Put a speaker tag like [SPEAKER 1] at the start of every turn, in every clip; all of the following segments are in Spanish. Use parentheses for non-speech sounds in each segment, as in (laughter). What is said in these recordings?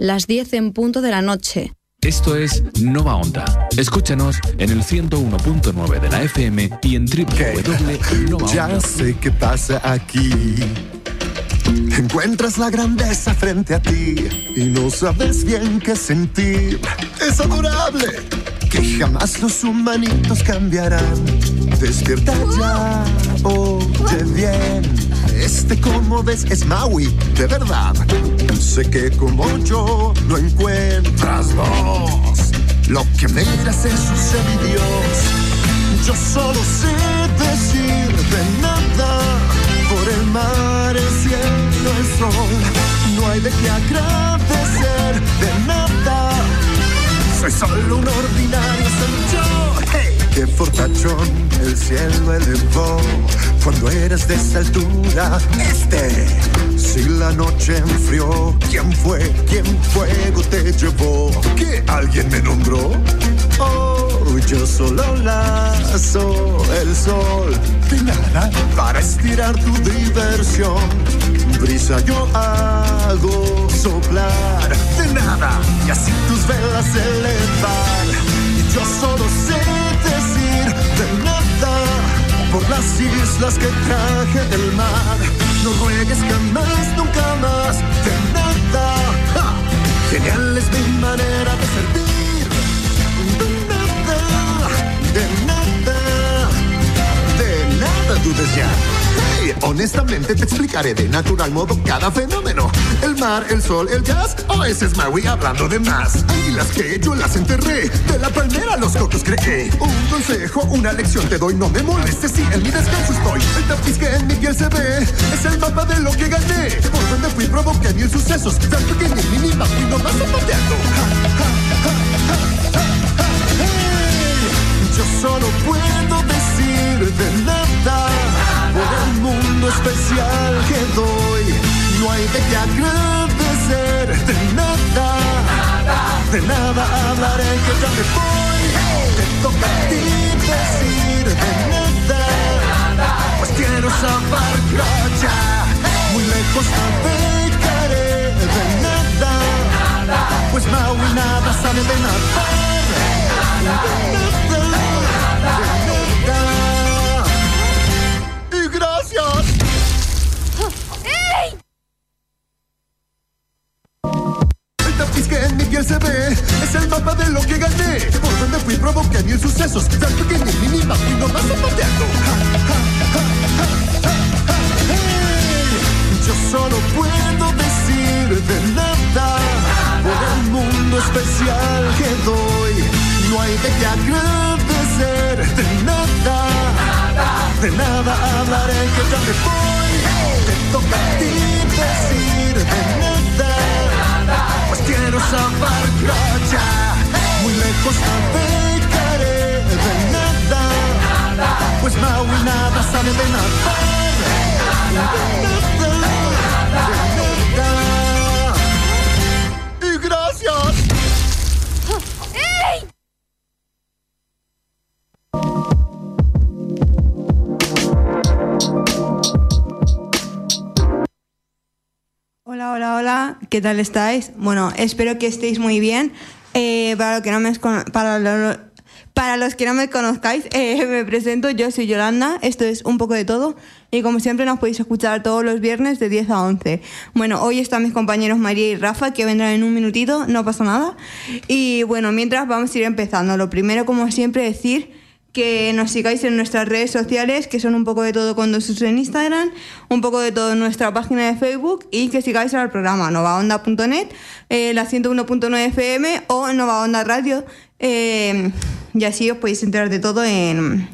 [SPEAKER 1] las 10 en punto de la noche.
[SPEAKER 2] Esto es Nova Onda. Escúchanos en el 101.9 de la FM y en www.novaonda.
[SPEAKER 3] Ya sé qué pasa aquí. Encuentras la grandeza frente a ti y no sabes bien qué sentir. Es adorable que jamás los humanitos cambiarán. Despierta ya, oye bien. Este como ves es Maui, de verdad. Sé que como yo no encuentras vos. Lo que miras en sus semidios. Yo solo sé decir de nada por el mar, el cielo, el sol. No hay de qué agradecer de nada. Soy solo un ordinario ser yo. Hey. Qué fortachón el cielo elevó cuando eres de esa altura. Este, si la noche enfrió, ¿quién fue? ¿Quién fuego te llevó? ¿Que alguien me nombró? Oh, yo solo lazo el sol de nada para estirar tu diversión. Brisa yo hago soplar de nada y así tus velas elevar. Y yo solo sé decir de nada por las islas que traje del mar. No ruegues jamás, nunca más de nada. Genial es mi manera de servir. De nada, de nada, nada honestamente te explicaré de natural modo cada fenómeno. El mar, el sol, el gas, o ese es Maui hablando de más. Águilas que yo las enterré, de la palmera los cocos creé. Un consejo, una lección te doy, no me molestes si en mi descanso estoy. El tapiz que en mi piel se ve, es el mapa de lo que gané. Por donde fui provoqué mil sucesos, tan pequeño y mínima fui nomás zapateando. Ja, ja, ja, hey. Yo solo puedo decir de nada por el mundo especial que doy. No hay de qué agradecer de nada. De nada hablaré que ya me voy. Te toca a ti decir de nada. Pues quiero zapar ya. Muy lejos navegaré de nada. Pues Maui nada sabe nada. De nada, de nada. Es el mapa de lo que gané. Por donde fui provoqué mil sucesos. Tan pequeño y mínima fui nomás zapateando. Yo solo puedo decir de nada por el mundo especial que doy. No hay de qué agradecer de nada. De nada hablaré que ya me voy. Te toca a ti decir de nada. Quiero zapar ya. Muy lejos navegaré de nada. Pues Maui nada sabe de. De nada, de nada.
[SPEAKER 4] ¿Qué tal estáis? Bueno, espero que estéis muy bien. Eh, para, lo que no me, para, lo- para los que no me conozcáis, (laughs) eh, me presento, yo soy Yolanda, esto es Un poco de todo y como siempre nos podéis escuchar todos los viernes de 10 a 11. Bueno, hoy están mis compañeros María y Rafa que vendrán en un minutito, no pasa nada. Y bueno, mientras vamos a ir empezando, lo primero como siempre decir que nos sigáis en nuestras redes sociales, que son un poco de todo con dos usos en Instagram, un poco de todo en nuestra página de Facebook y que sigáis al programa novaonda.net, eh, la 101.9 FM o en Nova Onda Radio. eh, y así os podéis enterar de todo en,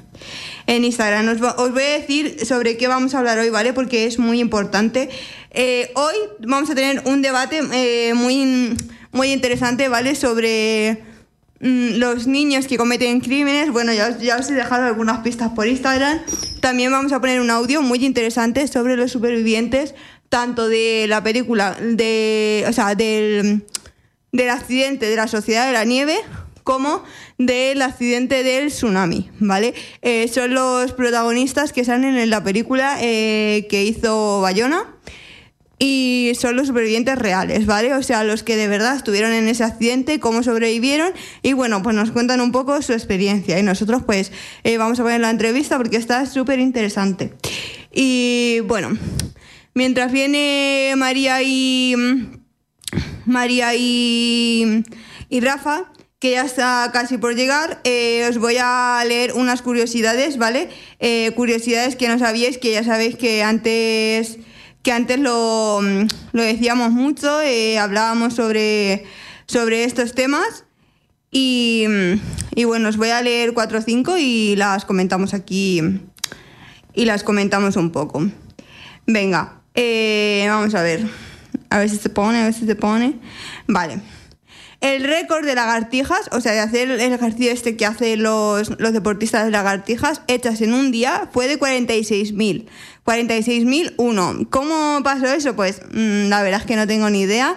[SPEAKER 4] en Instagram. Os, voy a decir sobre qué vamos a hablar hoy, ¿vale? Porque es muy importante. Eh, hoy vamos a tener un debate eh, muy, muy interesante, ¿vale? Sobre los niños que cometen crímenes. Bueno, ya ya os he dejado algunas pistas por Instagram. También vamos a poner un audio muy interesante sobre los supervivientes, tanto de la película, de, o sea, del, del accidente de la Sociedad de la Nieve, como del accidente del tsunami, ¿vale? Eh, son los protagonistas que salen en la película eh, que hizo Bayona. Y son los supervivientes reales, ¿vale? O sea, los que de verdad estuvieron en ese accidente, cómo sobrevivieron y bueno, pues nos cuentan un poco su experiencia y nosotros pues eh, vamos a poner la entrevista porque está súper interesante. Y bueno, mientras viene María y... María y, y Rafa, que ya está casi por llegar, eh, os voy a leer unas curiosidades, ¿vale? Eh, curiosidades que no sabíais, que ya sabéis que antes que antes lo, lo decíamos mucho, eh, hablábamos sobre, sobre estos temas. Y, y, bueno, os voy a leer cuatro o cinco y las comentamos aquí y las comentamos un poco. Venga, eh, vamos a ver. A ver si se pone, a ver si se pone. Vale. El récord de lagartijas, o sea, de hacer el ejercicio este que hacen los, los deportistas de lagartijas, hechas en un día, fue de 46.000. 46.001. ¿Cómo pasó eso? Pues mmm, la verdad es que no tengo ni idea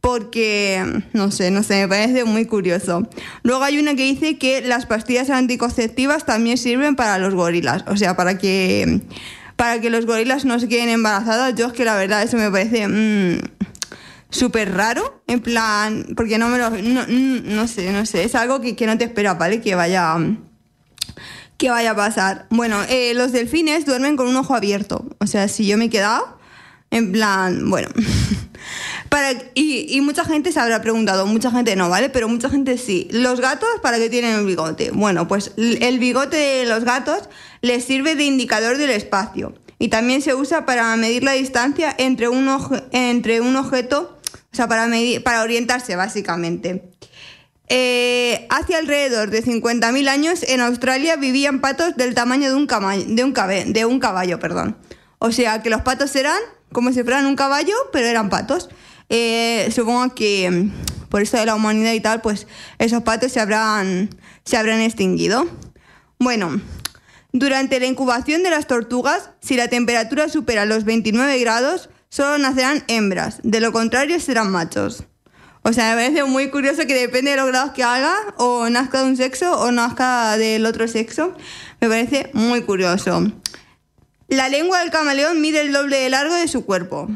[SPEAKER 4] porque, no sé, no sé, me parece muy curioso. Luego hay una que dice que las pastillas anticonceptivas también sirven para los gorilas, o sea, para que, para que los gorilas no se queden embarazados. Yo es que la verdad eso me parece mmm, súper raro, en plan, porque no me lo, no, no, sé, no sé, es algo que, que no te espera, ¿vale? Que vaya que vaya a pasar. Bueno, eh, los delfines duermen con un ojo abierto. O sea, si yo me he quedado, en plan, bueno. (laughs) para, y, y, mucha gente se habrá preguntado, mucha gente no, ¿vale? Pero mucha gente sí. ¿Los gatos para qué tienen el bigote? Bueno, pues el bigote de los gatos les sirve de indicador del espacio. Y también se usa para medir la distancia entre un, entre un objeto, sea, para, medir, para orientarse básicamente. Eh, hace alrededor de 50.000 años en Australia vivían patos del tamaño de un, caballo, de, un cabe, de un caballo. Perdón. O sea que los patos eran como si fueran un caballo, pero eran patos. Eh, supongo que mm, por eso de la humanidad y tal, pues esos patos se habrán, se habrán extinguido. Bueno, durante la incubación de las tortugas, si la temperatura supera los 29 grados, solo nacerán hembras, de lo contrario serán machos. O sea, me parece muy curioso que depende de los grados que haga, o nazca de un sexo o nazca del otro sexo. Me parece muy curioso. La lengua del camaleón mide el doble de largo de su cuerpo.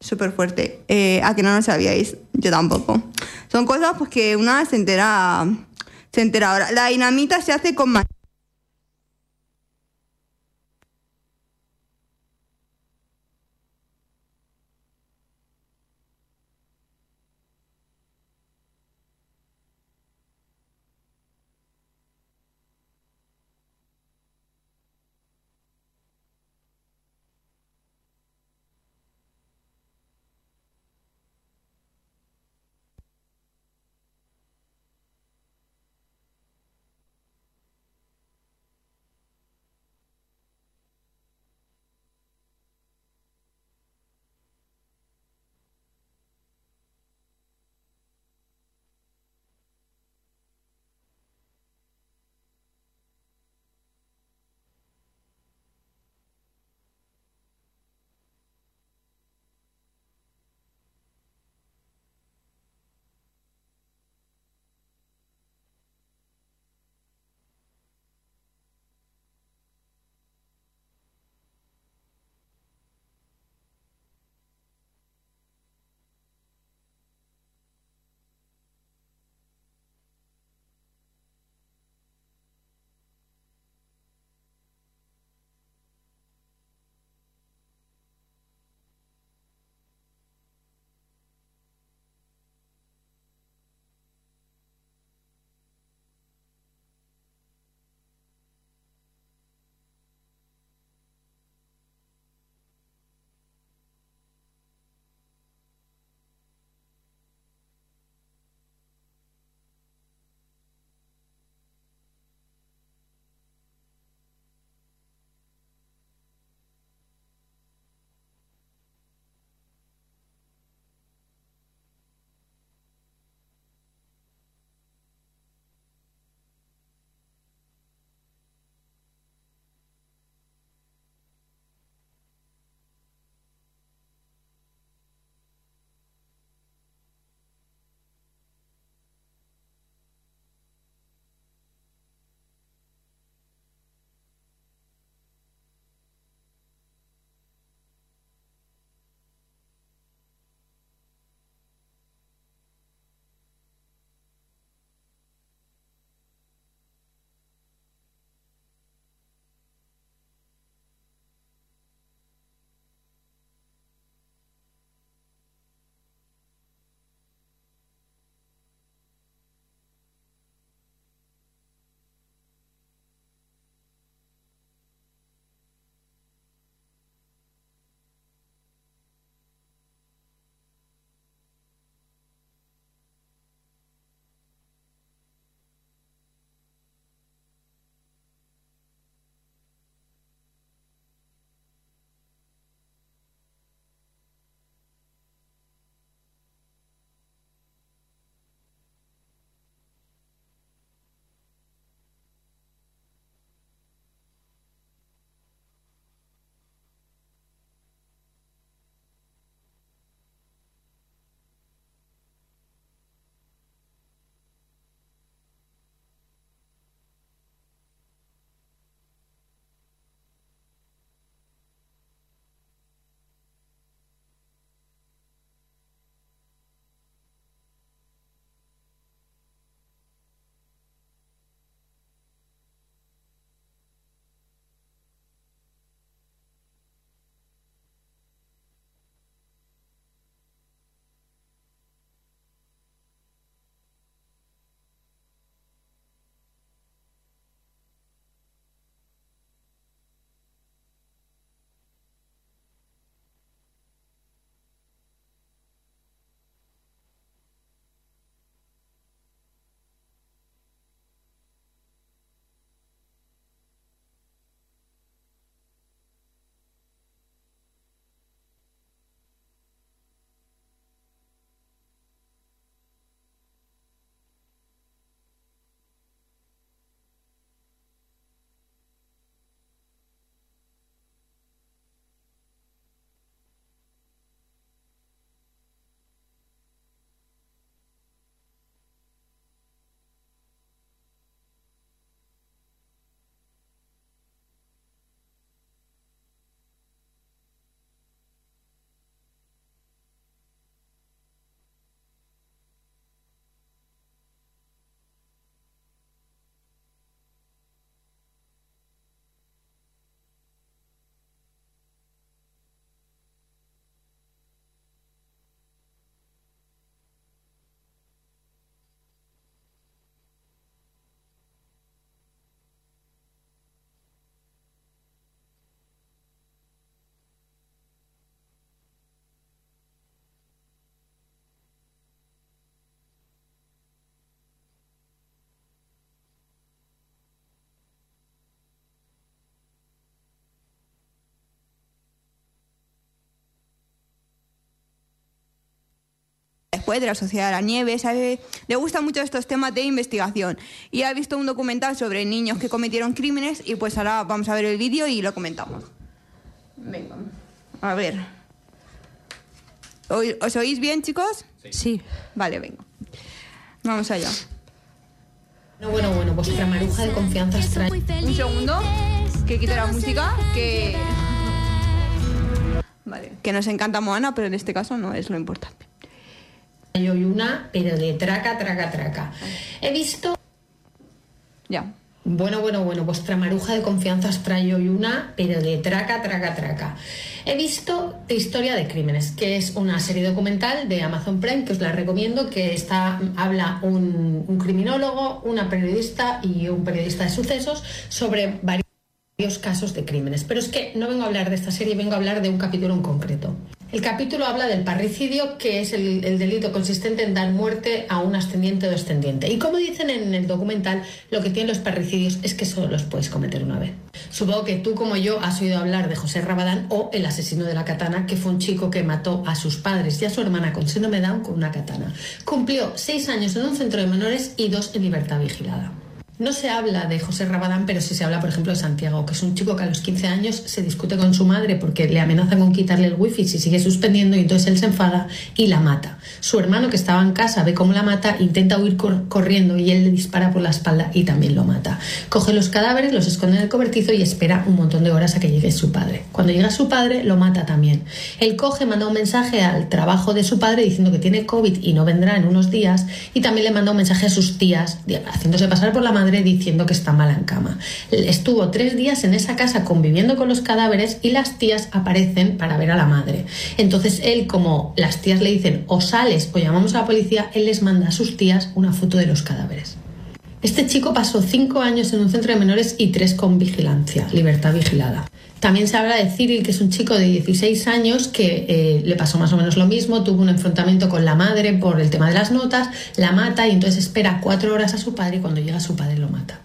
[SPEAKER 4] Súper fuerte. Eh, a que no lo sabíais, yo tampoco. Son cosas pues que una se entera, se entera ahora. La dinamita se hace con después de la Sociedad de la Nieve, sabe, le gustan mucho estos temas de investigación y ha visto un documental sobre niños que cometieron crímenes y pues ahora vamos a ver el vídeo y lo comentamos. Venga, a ver. ¿Oi- ¿Os oís bien, chicos?
[SPEAKER 5] Sí.
[SPEAKER 4] Vale, venga. Vamos allá.
[SPEAKER 5] Bueno, bueno, bueno, vuestra maruja de confianza trae
[SPEAKER 4] Un segundo, que quite la música, que... Vale, que nos encanta Moana, pero en este caso no es lo importante.
[SPEAKER 5] Hoy una, pero de traca, traca, traca. He visto
[SPEAKER 4] Ya.
[SPEAKER 5] Bueno, bueno, bueno, vuestra maruja de confianza os trae hoy una, pero de traca, traca, traca. He visto The Historia de Crímenes, que es una serie documental de Amazon Prime que os la recomiendo, que está, habla un, un criminólogo, una periodista y un periodista de sucesos sobre varios casos de crímenes. Pero es que no vengo a hablar de esta serie, vengo a hablar de un capítulo en concreto. El capítulo habla del parricidio, que es el, el delito consistente en dar muerte a un ascendiente o descendiente. Y como dicen en el documental, lo que tienen los parricidios es que solo los puedes cometer una vez. Supongo que tú, como yo, has oído hablar de José Rabadán o el asesino de la katana, que fue un chico que mató a sus padres y a su hermana con síndrome Down con una katana. Cumplió seis años en un centro de menores y dos en libertad vigilada. No se habla de José Rabadán, pero sí se habla, por ejemplo, de Santiago, que es un chico que a los 15 años se discute con su madre porque le amenaza con quitarle el wifi si sigue suspendiendo y entonces él se enfada y la mata. Su hermano, que estaba en casa, ve cómo la mata, intenta huir cor- corriendo y él le dispara por la espalda y también lo mata. Coge los cadáveres, los esconde en el cobertizo y espera un montón de horas a que llegue su padre. Cuando llega su padre, lo mata también. Él coge, manda un mensaje al trabajo de su padre diciendo que tiene COVID y no vendrá en unos días y también le manda un mensaje a sus tías haciéndose pasar por la madre diciendo que está mala en cama. Estuvo tres días en esa casa conviviendo con los cadáveres y las tías aparecen para ver a la madre. Entonces él, como las tías le dicen o sales o llamamos a la policía, él les manda a sus tías una foto de los cadáveres. Este chico pasó cinco años en un centro de menores y tres con vigilancia, libertad vigilada. También se habla de Cyril, que es un chico de 16 años que eh, le pasó más o menos lo mismo, tuvo un enfrentamiento con la madre por el tema de las notas, la mata y entonces espera cuatro horas a su padre y cuando llega su padre lo mata.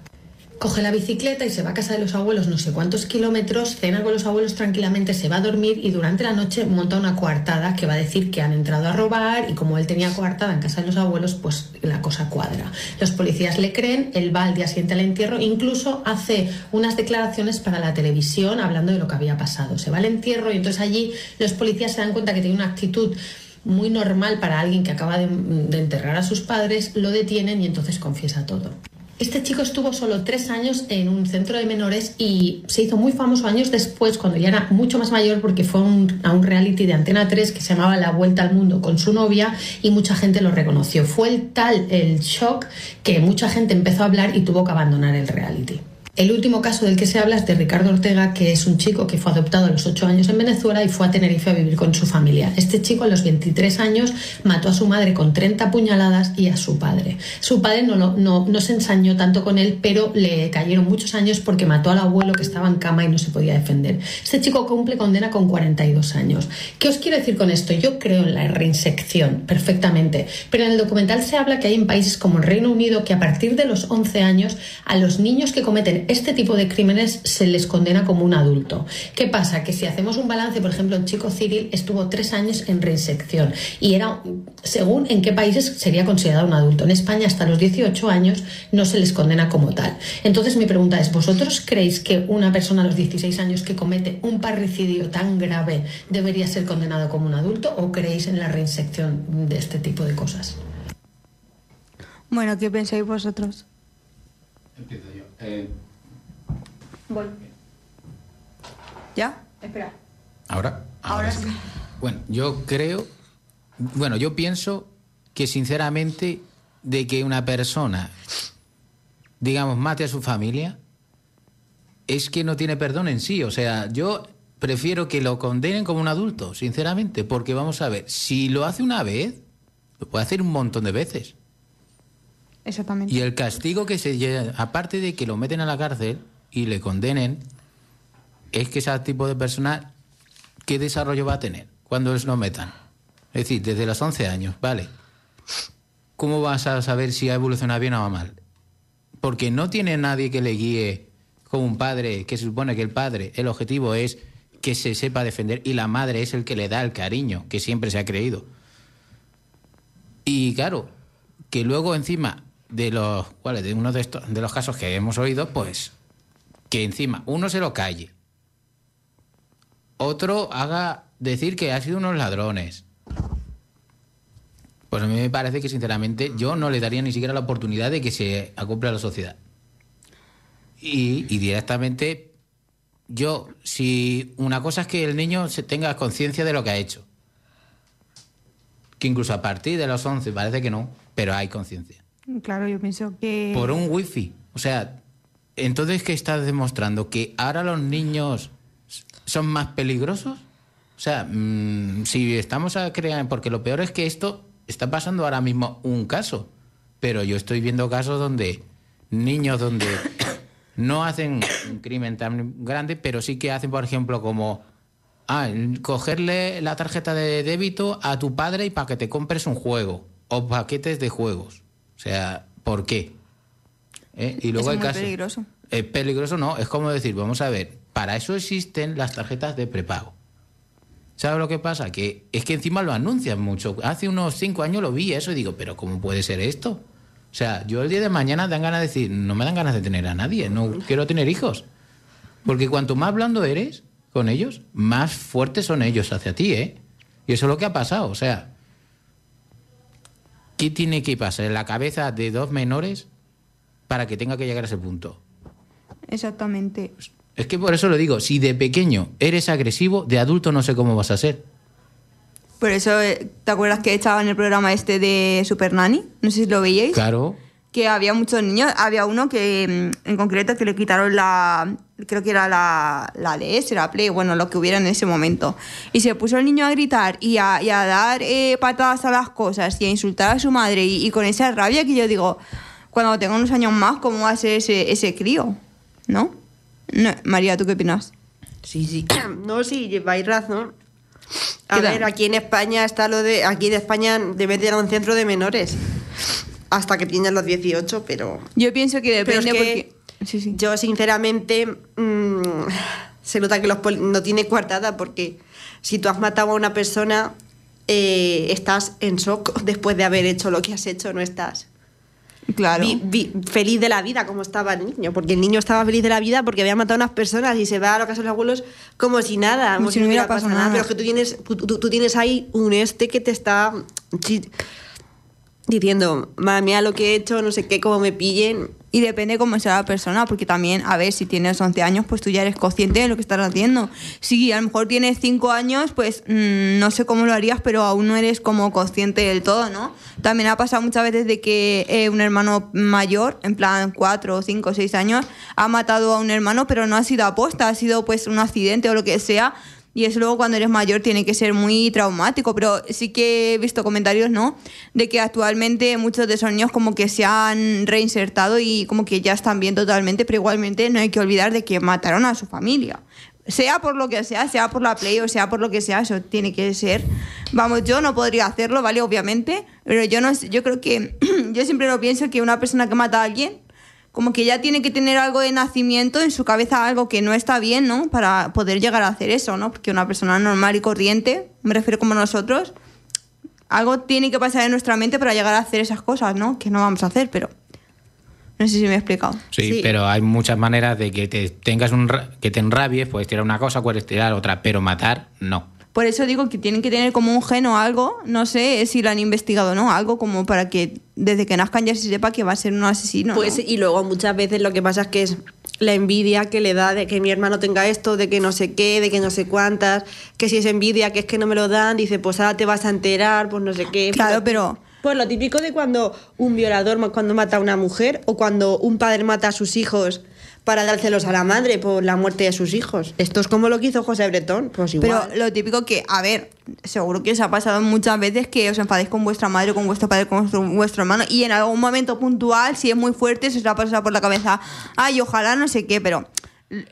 [SPEAKER 5] Coge la bicicleta y se va a casa de los abuelos no sé cuántos kilómetros, cena con los abuelos tranquilamente, se va a dormir y durante la noche monta una coartada que va a decir que han entrado a robar y como él tenía coartada en casa de los abuelos, pues la cosa cuadra. Los policías le creen, él va al día siguiente al entierro, incluso hace unas declaraciones para la televisión hablando de lo que había pasado. Se va al entierro y entonces allí los policías se dan cuenta que tiene una actitud muy normal para alguien que acaba de, de enterrar a sus padres, lo detienen y entonces confiesa todo. Este chico estuvo solo tres años en un centro de menores y se hizo muy famoso años después, cuando ya era mucho más mayor, porque fue a un reality de Antena 3 que se llamaba La Vuelta al Mundo con su novia y mucha gente lo reconoció. Fue el tal el shock que mucha gente empezó a hablar y tuvo que abandonar el reality. El último caso del que se habla es de Ricardo Ortega, que es un chico que fue adoptado a los 8 años en Venezuela y fue a Tenerife a vivir con su familia. Este chico a los 23 años mató a su madre con 30 puñaladas y a su padre. Su padre no, no, no se ensañó tanto con él, pero le cayeron muchos años porque mató al abuelo que estaba en cama y no se podía defender. Este chico cumple condena con 42 años. ¿Qué os quiero decir con esto? Yo creo en la reinsección perfectamente, pero en el documental se habla que hay en países como el Reino Unido que a partir de los 11 años a los niños que cometen este tipo de crímenes se les condena como un adulto. ¿Qué pasa? Que si hacemos un balance, por ejemplo, el chico Cyril estuvo tres años en reinsección y era, según en qué países sería considerado un adulto. En España hasta los 18 años no se les condena como tal. Entonces mi pregunta es, ¿vosotros creéis que una persona a los 16 años que comete un parricidio tan grave debería ser condenado como un adulto o creéis en la reinsección de este tipo de cosas?
[SPEAKER 4] Bueno, ¿qué pensáis vosotros?
[SPEAKER 6] Empiezo yo. Eh,
[SPEAKER 4] Voy. ¿Ya? Espera.
[SPEAKER 6] ¿Ahora?
[SPEAKER 4] Ahora
[SPEAKER 6] sí.
[SPEAKER 4] sí.
[SPEAKER 6] Bueno, yo creo, bueno, yo pienso que sinceramente de que una persona, digamos, mate a su familia, es que no tiene perdón en sí. O sea, yo prefiero que lo condenen como un adulto, sinceramente, porque vamos a ver, si lo hace una vez, lo puede hacer un montón de veces.
[SPEAKER 4] Exactamente.
[SPEAKER 6] Y el castigo que se lleva, aparte de que lo meten a la cárcel y le condenen, es que ese tipo de persona, ¿qué desarrollo va a tener cuando les lo metan? Es decir, desde los 11 años, ¿vale? ¿Cómo vas a saber si ha evolucionado bien o mal? Porque no tiene nadie que le guíe como un padre, que se supone que el padre, el objetivo es que se sepa defender y la madre es el que le da el cariño que siempre se ha creído. Y claro, que luego encima de los, ¿cuál es? De uno de estos, de los casos que hemos oído, pues que encima uno se lo calle, otro haga decir que ha sido unos ladrones. Pues a mí me parece que sinceramente yo no le daría ni siquiera la oportunidad de que se acople a la sociedad. Y, y directamente yo, si una cosa es que el niño se tenga conciencia de lo que ha hecho, que incluso a partir de los 11 parece que no, pero hay conciencia.
[SPEAKER 4] Claro, yo pienso que...
[SPEAKER 6] Por un wifi. O sea, entonces, ¿qué estás demostrando? ¿Que ahora los niños son más peligrosos? O sea, mm, si estamos a crear... Porque lo peor es que esto está pasando ahora mismo un caso, pero yo estoy viendo casos donde niños donde (coughs) no hacen un crimen tan grande, pero sí que hacen, por ejemplo, como ah, cogerle la tarjeta de débito a tu padre y para que te compres un juego o paquetes de juegos. O sea, ¿por qué? ¿Eh? Y luego
[SPEAKER 4] Eso
[SPEAKER 6] hay
[SPEAKER 4] es muy
[SPEAKER 6] casos.
[SPEAKER 4] peligroso.
[SPEAKER 6] Es peligroso, no. Es como decir, vamos a ver, para eso existen las tarjetas de prepago. ¿Sabes lo que pasa? Que es que encima lo anuncian mucho. Hace unos cinco años lo vi eso y digo, pero ¿cómo puede ser esto? O sea, yo el día de mañana dan ganas de decir, no me dan ganas de tener a nadie, no quiero tener hijos. Porque cuanto más blando eres con ellos, más fuertes son ellos hacia ti, ¿eh? Y eso es lo que ha pasado. O sea, ¿qué tiene que pasar en la cabeza de dos menores para que tenga que llegar a ese punto?
[SPEAKER 4] Exactamente.
[SPEAKER 6] Es que por eso lo digo, si de pequeño eres agresivo, de adulto no sé cómo vas a ser.
[SPEAKER 4] Por eso, eh, ¿te acuerdas que estaba en el programa este de Super Nanny? No sé si lo veíais.
[SPEAKER 6] Claro.
[SPEAKER 4] Que había muchos niños. Había uno que, mm, en concreto, que le quitaron la. Creo que era la, la DS, la Play, bueno, lo que hubiera en ese momento. Y se puso el niño a gritar y a, y a dar eh, patadas a las cosas y a insultar a su madre. Y, y con esa rabia que yo digo, cuando tenga unos años más, ¿cómo va a ser ese, ese crío? ¿No? No, María, ¿tú qué opinas?
[SPEAKER 7] Sí, sí. (clears throat) No, sí, lleváis razón. A ver, aquí en España está lo de. Aquí en España debe tener un centro de menores. Hasta que tienes los 18, pero.
[SPEAKER 4] Yo pienso que
[SPEAKER 7] Pero
[SPEAKER 4] depende
[SPEAKER 7] es que
[SPEAKER 4] porque. Sí, sí.
[SPEAKER 7] Yo, sinceramente, mm, se nota que los poli- no tiene coartada porque si tú has matado a una persona, eh, estás en shock (laughs) después de haber hecho lo que has hecho, no estás
[SPEAKER 4] Claro.
[SPEAKER 7] vi- vi- feliz de la vida como estaba el niño, porque el niño estaba feliz de la vida porque había matado a unas personas y se va a la casa de los abuelos como si nada, como, si no hubiera pasado nada. Pero es que tú tienes, tú, tú- tú tienes ahí un este que te está diciendo, madre mía, lo que he hecho, no sé qué, cómo me pillen.
[SPEAKER 4] Y depende cómo sea la persona, porque también, a ver, si tienes 11 años, pues tú ya eres consciente de lo que estás haciendo. Si a lo mejor tienes 5 años, pues mm, no sé cómo lo harías, pero aún no eres como consciente del todo, ¿no? También ha pasado muchas veces de que eh, un hermano mayor, en plan 4, 5, 6 años, ha matado a un hermano, pero no ha sido aposta, ha sido pues un accidente o lo que sea. Y eso luego cuando eres mayor tiene que ser muy traumático, pero sí que he visto comentarios, ¿no? De que actualmente muchos de esos niños como que se han reinsertado y como que ya están bien totalmente, pero igualmente no hay que olvidar de que mataron a su familia. Sea por lo que sea, sea por la play o sea por lo que sea, eso tiene que ser. Vamos, yo no podría hacerlo, ¿vale? Obviamente, pero yo no yo creo que (clears throat) yo siempre lo pienso que una persona que mata a alguien como que ya tiene que tener algo de nacimiento en su cabeza, algo que no está bien, ¿no? Para poder llegar a hacer eso, ¿no? Porque una persona normal y corriente, me refiero como nosotros, algo tiene que pasar en nuestra mente para llegar a hacer esas cosas, ¿no? Que no vamos a hacer, pero no sé si me he explicado.
[SPEAKER 6] Sí,
[SPEAKER 7] Sí.
[SPEAKER 6] pero hay muchas maneras de que te tengas un ra- que te enrabies, puedes tirar una cosa, puedes tirar otra, pero matar no.
[SPEAKER 4] Por eso digo que tienen que tener como un gen o algo, no sé si lo han investigado o no, algo como para que desde que nazcan ya se sepa que va a ser un asesino. ¿no?
[SPEAKER 7] Pues y luego muchas veces lo que pasa es que es la envidia que le da de que mi hermano tenga esto, de que no sé qué, de que no sé cuántas, que si es envidia, que es que no me lo dan, dice, pues ahora te vas a enterar, pues no sé qué.
[SPEAKER 4] Claro, pero
[SPEAKER 7] Pues lo típico de cuando un violador cuando mata a una mujer o cuando un padre mata a sus hijos para dárselos a la madre por la muerte de sus hijos. Esto es como lo que hizo José Bretón, pues igual.
[SPEAKER 4] Pero lo típico que, a ver, seguro que os ha pasado muchas veces que os enfadéis con vuestra madre, con vuestro padre, con vuestro, vuestro hermano y en algún momento puntual, si es muy fuerte, se os va a pasar por la cabeza, ay, ojalá no sé qué, pero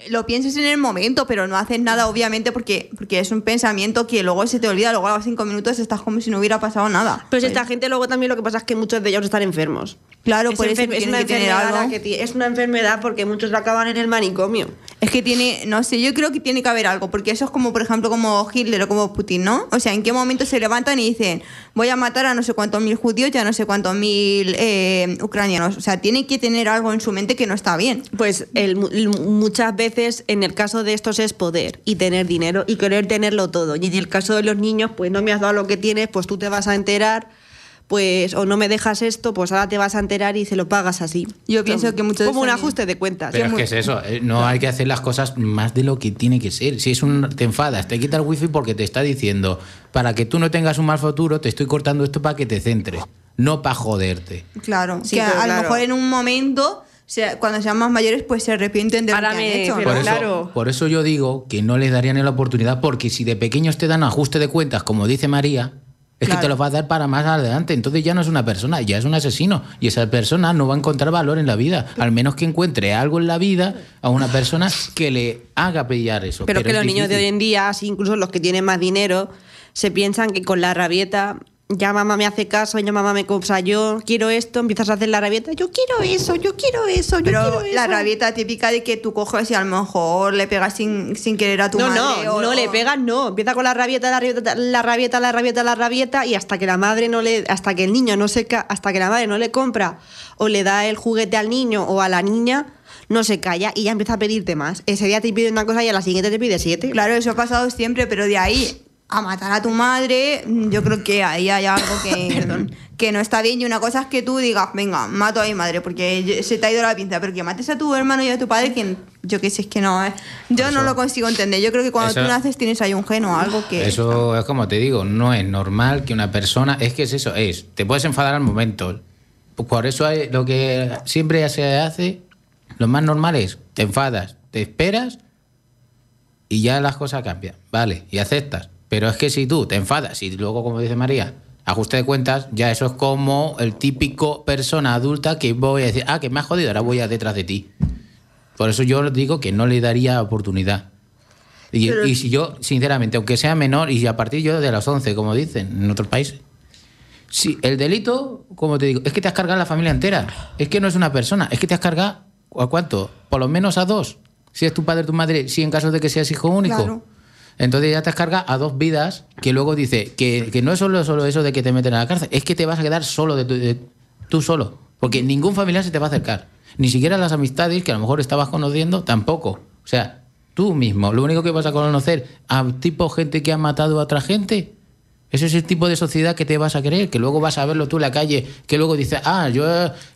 [SPEAKER 4] lo piensas en el momento, pero no haces nada, obviamente, porque, porque es un pensamiento que luego se te olvida, luego a los cinco minutos estás como si no hubiera pasado nada.
[SPEAKER 7] Pues esta gente luego también lo que pasa es que muchos de ellos están enfermos.
[SPEAKER 4] Claro,
[SPEAKER 7] es,
[SPEAKER 4] por eso
[SPEAKER 7] es una
[SPEAKER 4] que
[SPEAKER 7] enfermedad que es una enfermedad porque muchos lo acaban en el manicomio.
[SPEAKER 4] Es que tiene, no sé, yo creo que tiene que haber algo, porque eso es como, por ejemplo, como Hitler o como Putin, ¿no? O sea, ¿en qué momento se levantan y dicen, voy a matar a no sé cuántos mil judíos y a no sé cuántos mil eh, ucranianos? O sea, tiene que tener algo en su mente que no está bien.
[SPEAKER 7] Pues el, muchas veces en el caso de estos es poder y tener dinero y querer tenerlo todo. Y en el caso de los niños, pues no me has dado lo que tienes, pues tú te vas a enterar pues o no me dejas esto, pues ahora te vas a enterar y se lo pagas así.
[SPEAKER 4] Yo pienso que mucho
[SPEAKER 7] como un ajuste de cuentas.
[SPEAKER 6] Pero es que es eso, eh, no hay que hacer las cosas más de lo que tiene que ser. Si es un te enfadas, te quita el wifi porque te está diciendo, para que tú no tengas un mal futuro, te estoy cortando esto para que te centres, no para joderte.
[SPEAKER 4] Claro, sí, que a, lo mejor en un momento cuando sean más mayores, pues se arrepienten de lo que han hecho.
[SPEAKER 6] por, eso, por eso yo digo que no les darían la oportunidad, porque si de pequeños te dan ajuste de cuentas, como dice María, es que te lo va a dar para más adelante. Entonces ya no es una persona, ya es un asesino. Y esa persona no va a encontrar valor en la vida. Al menos que encuentre algo en la vida a una persona que le haga pillar eso.
[SPEAKER 7] Pero, que los niños de hoy en día, incluso los que tienen más dinero, se piensan que con la rabieta ya mamá me hace caso, ya mamá me compra, yo quiero esto, empiezas a hacer la rabieta, yo quiero eso, yo quiero eso, yo
[SPEAKER 4] Pero
[SPEAKER 7] quiero
[SPEAKER 4] la rabieta típica de que tú coges y a lo mejor le pegas sin, sin querer a tu
[SPEAKER 7] no,
[SPEAKER 4] madre.
[SPEAKER 7] No, no, le pegas, no. Empieza con la rabieta, la rabieta, la rabieta, la rabieta, la rabieta, y hasta que la madre no le, hasta que el niño no se hasta que la madre no le compra o le da el juguete al niño o a la niña, no se calla y ya empieza a pedirte más. Ese día te pide una cosa y a la siguiente te pide siete.
[SPEAKER 4] Claro, eso ha pasado siempre, pero de ahí a matar a tu madre, yo creo que ahí hay algo que, (laughs) que no está bien. Y una cosa es que tú digas, venga, mato a mi madre porque se te ha ido la pinza, pero que mates a tu hermano y a tu padre, que yo qué sé, es que no. ¿eh? Yo no lo consigo entender. Yo creo que cuando tú naces tienes ahí un gen o algo que.
[SPEAKER 6] Eso es como te digo, no es normal que una persona. Es que es eso, es. Te puedes enfadar al momento. Por eso hay, lo que siempre se hace, lo más normal es, te enfadas, te esperas y ya las cosas cambian. Vale, y aceptas pero es que si tú te enfadas y luego, como dice María, ajuste de cuentas, ya eso es como el típico persona adulta que voy a decir, ah, que me has jodido, ahora voy a detrás de ti. Por eso yo digo que no le daría oportunidad. Y, si yo, sinceramente, aunque sea menor, y a partir yo de las 11, como dicen en otros países, si el delito, como te digo, es que te has cargado a la familia entera. Es que no es una persona, es que te has cargado a cuánto? Por lo menos a dos. Si es tu padre, tu madre, si en caso de que seas hijo único. Entonces ya te descarga a dos vidas que luego dice que, no es solo, solo eso de que te meten a la cárcel, es que te vas a quedar solo, de, tú solo. Porque ningún familiar se te va a acercar. Ni siquiera las amistades que a lo mejor estabas conociendo, tampoco. O sea, tú mismo, lo único que vas a conocer a tipo gente que ha matado a otra gente, es el tipo de sociedad que te vas a creer, que luego vas a verlo tú en la calle, que luego dices, ah, yo,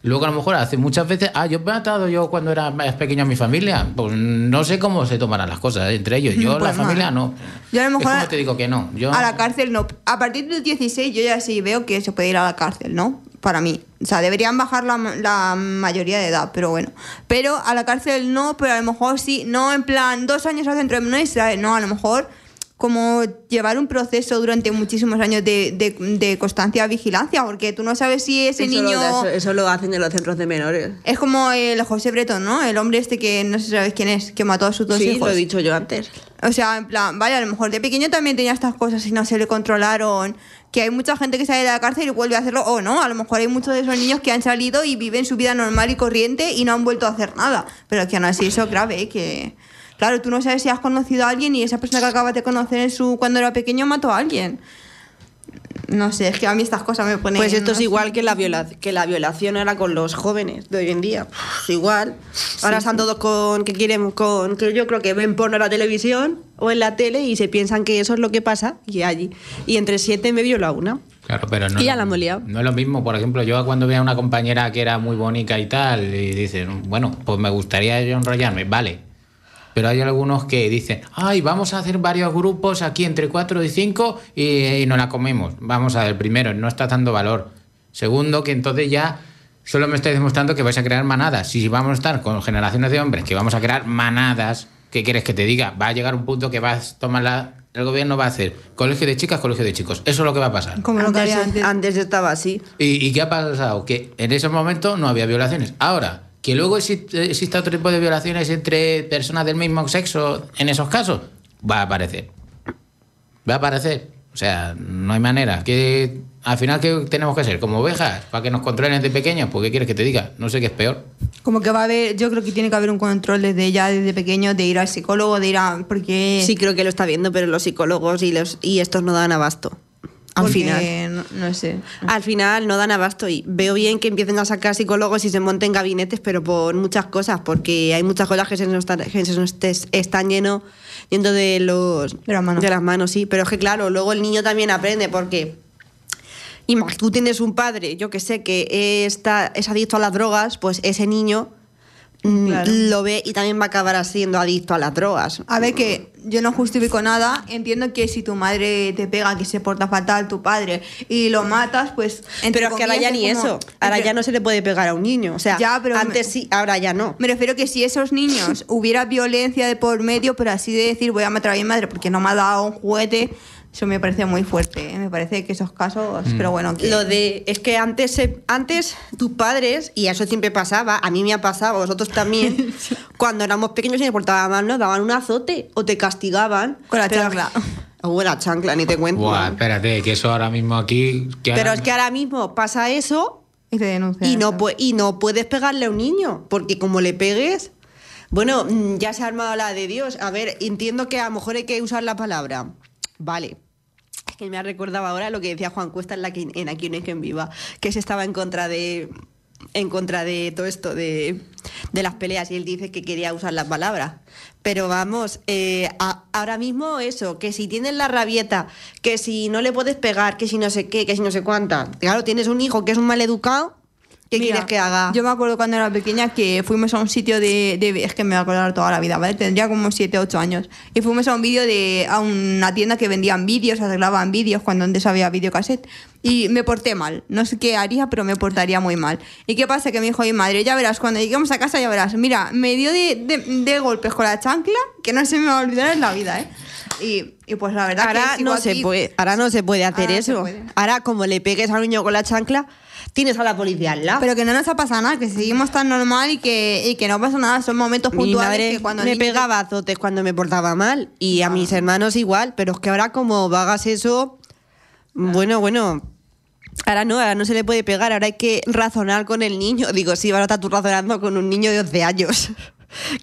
[SPEAKER 6] luego a lo mejor hace muchas veces, ah, yo he matado yo cuando era más pequeño a mi familia. Pues no sé cómo se tomarán las cosas entre ellos. Yo, pues la familia, no.
[SPEAKER 4] Yo a lo mejor.
[SPEAKER 6] te digo que no. Yo...
[SPEAKER 4] A la cárcel no. A partir del 16 yo ya sí veo que se puede ir a la cárcel, ¿no? Para mí. O sea, deberían bajar la, la mayoría de edad, pero bueno. Pero a la cárcel no, pero a lo mejor sí, no en plan dos años al centro de no, a lo mejor como llevar un proceso durante muchísimos años de, de, constancia vigilancia, porque tú no sabes si ese niño...
[SPEAKER 7] eso, lo hacen en los centros de menores.
[SPEAKER 4] Es como el José Breton, ¿no? El hombre este que no sé sabes quién es, que mató a sus dos hijos. Sí,
[SPEAKER 7] lo he dicho yo antes.
[SPEAKER 4] O sea, en plan, vale, a lo mejor de pequeño también tenía estas cosas y no se le controlaron. Que hay mucha gente que sale de la cárcel y vuelve a hacerlo, o no, a lo mejor hay muchos de esos niños que han salido y viven su vida normal y corriente y no han vuelto a hacer nada. Pero que aún así eso es grave, ¿eh? que Claro, tú no sabes si has conocido a alguien y esa persona que acabas de conocer en su, cuando era pequeño mató a alguien. No sé, es que a mí estas cosas me ponen...
[SPEAKER 7] Pues esto es igual que la, que la violación era con los jóvenes de hoy en día. igual. Ahora están todos con... que quieren con... que yo creo que ven porno en la televisión o en la tele y se piensan que eso es lo que pasa y allí. Y entre siete me viola una.
[SPEAKER 6] Claro, pero no,
[SPEAKER 7] y ya la
[SPEAKER 6] no es lo mismo, por ejemplo, yo cuando veo a una compañera que era muy bonita y tal, y dicen, bueno, pues me gustaría yo enrollarme, vale, pero hay algunos que dicen, ay, vamos a hacer varios grupos aquí entre cuatro y cinco y, no la comemos. Vamos a ver, primero, no está dando valor. Segundo, que entonces ya solo me estáis demostrando que vais a crear manadas. Si vamos a estar con generaciones de hombres que vamos a crear manadas, ¿qué quieres que te diga? Va a llegar un punto que vas a tomar la, el gobierno va a hacer colegio de chicas, colegio de chicos. Eso es lo que va a pasar.
[SPEAKER 7] Como lo antes, antes. antes estaba así.
[SPEAKER 6] ¿Y, ¿Y, qué ha pasado? Que en ese momento no había violaciones. Ahora, que luego exista otro tipo de violaciones entre personas del mismo sexo en esos casos, va a aparecer. Va a aparecer. O sea, no hay manera. Que al final, ¿qué tenemos que ser? ¿Como ovejas? ¿Para que nos controlen de pequeños? ¿Por qué quieres que te diga? No sé qué es peor.
[SPEAKER 4] Como que va a haber, yo creo que tiene que haber un control desde ya, desde pequeño, de ir al psicólogo, de ir a. Porque.
[SPEAKER 7] Sí, creo que lo está viendo, pero los psicólogos y, los, y estos no dan abasto. Al final.
[SPEAKER 4] No, no sé.
[SPEAKER 7] Al final no dan abasto y veo bien que empiecen a sacar psicólogos y se monten gabinetes, pero por muchas cosas, porque hay muchas cosas que se nos están, que se nos están lleno, yendo de los
[SPEAKER 4] De las manos.
[SPEAKER 7] de las manos, sí. Pero es que claro, luego el niño también aprende porque y más, tú tienes un padre, yo que sé, que está, es adicto a las drogas, pues ese niño
[SPEAKER 4] Claro.
[SPEAKER 7] lo ve y también va a acabar siendo adicto a las drogas.
[SPEAKER 4] A ver, que yo no justifico nada. Entiendo que si tu madre te pega, que se porta fatal tu padre y lo matas, pues.
[SPEAKER 7] Pero es que ahora ya ni
[SPEAKER 4] como-
[SPEAKER 7] eso. Ahora ya no se le puede pegar a un niño. O sea,
[SPEAKER 4] Ya, pero
[SPEAKER 7] antes
[SPEAKER 4] me-
[SPEAKER 7] sí, ahora ya no.
[SPEAKER 4] Me refiero que si esos niños (laughs) hubiera violencia de por medio, pero así de decir voy a matar a mi madre porque no me ha dado un juguete, eso me parece muy fuerte. ¿eh? Me parece que esos casos, pero bueno, que-
[SPEAKER 7] Lo de es que antes antes tus padres y eso siempre pasaba, a mí me ha pasado, a vosotros también. (laughs) Cuando éramos pequeños y nos portaba mal, nos daban un azote o te castigaban
[SPEAKER 4] Con la
[SPEAKER 7] Pero-
[SPEAKER 4] chancla.
[SPEAKER 7] O la chancla, ni te cuento.
[SPEAKER 6] Buah, espérate, que eso ahora mismo aquí. que
[SPEAKER 7] Pero
[SPEAKER 6] ahora-
[SPEAKER 7] es que ahora mismo pasa eso
[SPEAKER 4] y te denuncian.
[SPEAKER 7] y no, y no puedes pegarle a un niño, porque como le pegues, bueno, mm, ya se ha armado la de Dios. A ver, entiendo que a lo mejor hay que usar la palabra. Vale. Es que me ha recordado ahora lo que decía Juan Cuesta en, la que, en Aquí no hay quien viva, que se estaba en contra de en contra de todo esto de, de las peleas y él dice que quería usar la palabra. Pero vamos, eh, ahora mismo eso, que si tienes la rabieta, que si no le puedes pegar, que si no sé qué, que si no sé cuánta. Claro, tienes un hijo que es un maleducado, ¿qué
[SPEAKER 4] Mira,
[SPEAKER 7] quieres que haga?
[SPEAKER 4] Yo me acuerdo cuando era pequeña que fuimos a un sitio de, de- Es que me voy a acordar toda la vida, ¿vale? Tendría como 7, 8 años. Y fuimos a un vídeo de. a una tienda que vendían vídeos, arreglaban vídeos cuando antes había videocassette. Y me porté mal. No sé qué haría, pero me portaría muy mal. ¿Y qué pasa? Que me dijo mi madre, ya verás, cuando lleguemos a casa ya verás. Mira, me dio de, de- de golpes con la chancla que no se me va a olvidar en la vida, ¿eh? Y, y pues la verdad
[SPEAKER 7] Ahora
[SPEAKER 4] que
[SPEAKER 7] no, se puede, ahora no se puede hacer
[SPEAKER 4] Ahora
[SPEAKER 7] eso.
[SPEAKER 4] puede.
[SPEAKER 7] Ahora, como le pegues a un niño con la chancla, tienes a la policía al lado.
[SPEAKER 4] Pero que no nos ha pasado nada, que seguimos tan normal y que, y que no pasa nada. Son momentos
[SPEAKER 7] Mi
[SPEAKER 4] puntuales
[SPEAKER 7] madre
[SPEAKER 4] que cuando
[SPEAKER 7] me
[SPEAKER 4] niño-
[SPEAKER 7] pegaba azotes cuando me portaba mal y a mis hermanos igual, pero es que ahora como hagas eso, bueno, bueno, ahora no, ahora no se le puede pegar, ahora hay que razonar con el niño. Digo, sí, ahora estás tú razonando con un niño de 11 años. (laughs)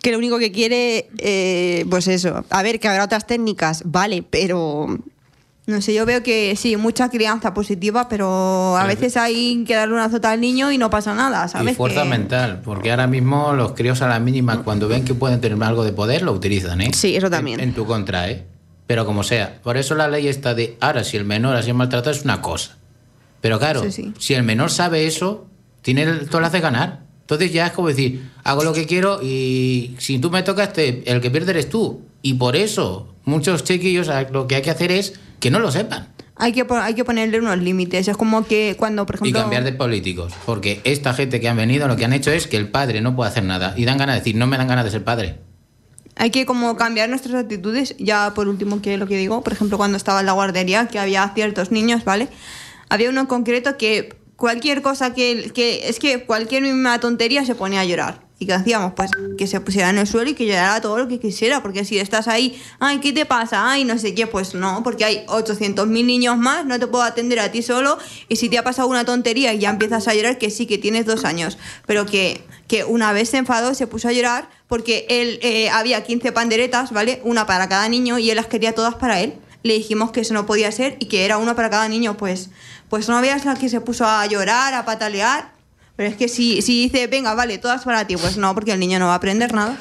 [SPEAKER 7] Que lo único que quiere, eh, pues eso. A ver, que habrá otras técnicas, vale, pero
[SPEAKER 4] No sé, yo veo que sí, mucha crianza positiva, pero a veces hay que darle una azota al niño y no pasa nada, ¿sabes?
[SPEAKER 6] Y fuerza
[SPEAKER 4] Que-
[SPEAKER 6] mental, porque ahora mismo los críos a la mínima, cuando ven que pueden tener algo de poder, lo utilizan, ¿eh?
[SPEAKER 7] Sí, eso también.
[SPEAKER 6] En, tu contra, ¿eh? Pero como sea. Por eso la ley está de, ahora, si el menor ha sido maltratado es una cosa. Pero claro,
[SPEAKER 4] Sí, sí.
[SPEAKER 6] si el menor sabe eso, tiene el- todo lo hace ganar. Entonces ya es como decir, hago lo que quiero y si tú me tocas, te- el que pierde eres tú. Y por eso, muchos chiquillos lo que hay que hacer es que no lo sepan.
[SPEAKER 4] Hay que, hay que ponerle unos límites. Es como que cuando, por
[SPEAKER 6] Y
[SPEAKER 4] ejemplo.
[SPEAKER 6] cambiar de políticos. Porque esta gente que han venido lo que han hecho es que el padre no puede hacer nada. Y dan ganas de decir, no me dan ganas de ser padre.
[SPEAKER 4] Hay que como cambiar nuestras actitudes. Ya por último, que lo que digo, por ejemplo, cuando estaba en la guardería, que había ciertos niños, ¿vale? Había uno en concreto que cualquier cosa que, que es que cualquier misma tontería se ponía a llorar. ¿Y qué hacíamos? Pues que se pusiera en el suelo y que llorara todo lo que quisiera, porque si estás ahí, ay, ¿qué te pasa? Ay, no sé qué, pues no, porque hay 800.000 niños más, no te puedo atender a ti solo, y si te ha pasado una tontería y ya empiezas a llorar, que sí, que tienes dos años, pero que, que una vez se enfadó, se puso a llorar, porque él eh, había 15 panderetas, ¿vale? Una para cada niño, y él las quería todas para él. Le dijimos que eso no podía ser y que era una para cada niño, pues, pues no veas la que se puso a llorar, a patalear. Pero es que si, si dice, venga, vale, todas para ti, pues no, porque el niño no va a aprender nada.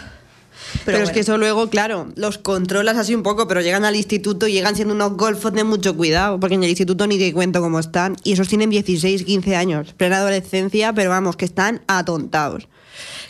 [SPEAKER 7] Pero, es que eso luego, claro, los controlas así un poco, pero llegan al instituto y llegan siendo unos golfos de mucho cuidado, porque en el instituto ni te cuento cómo están. Y esos tienen 16, 15 años, plena adolescencia, pero vamos, que están atontados.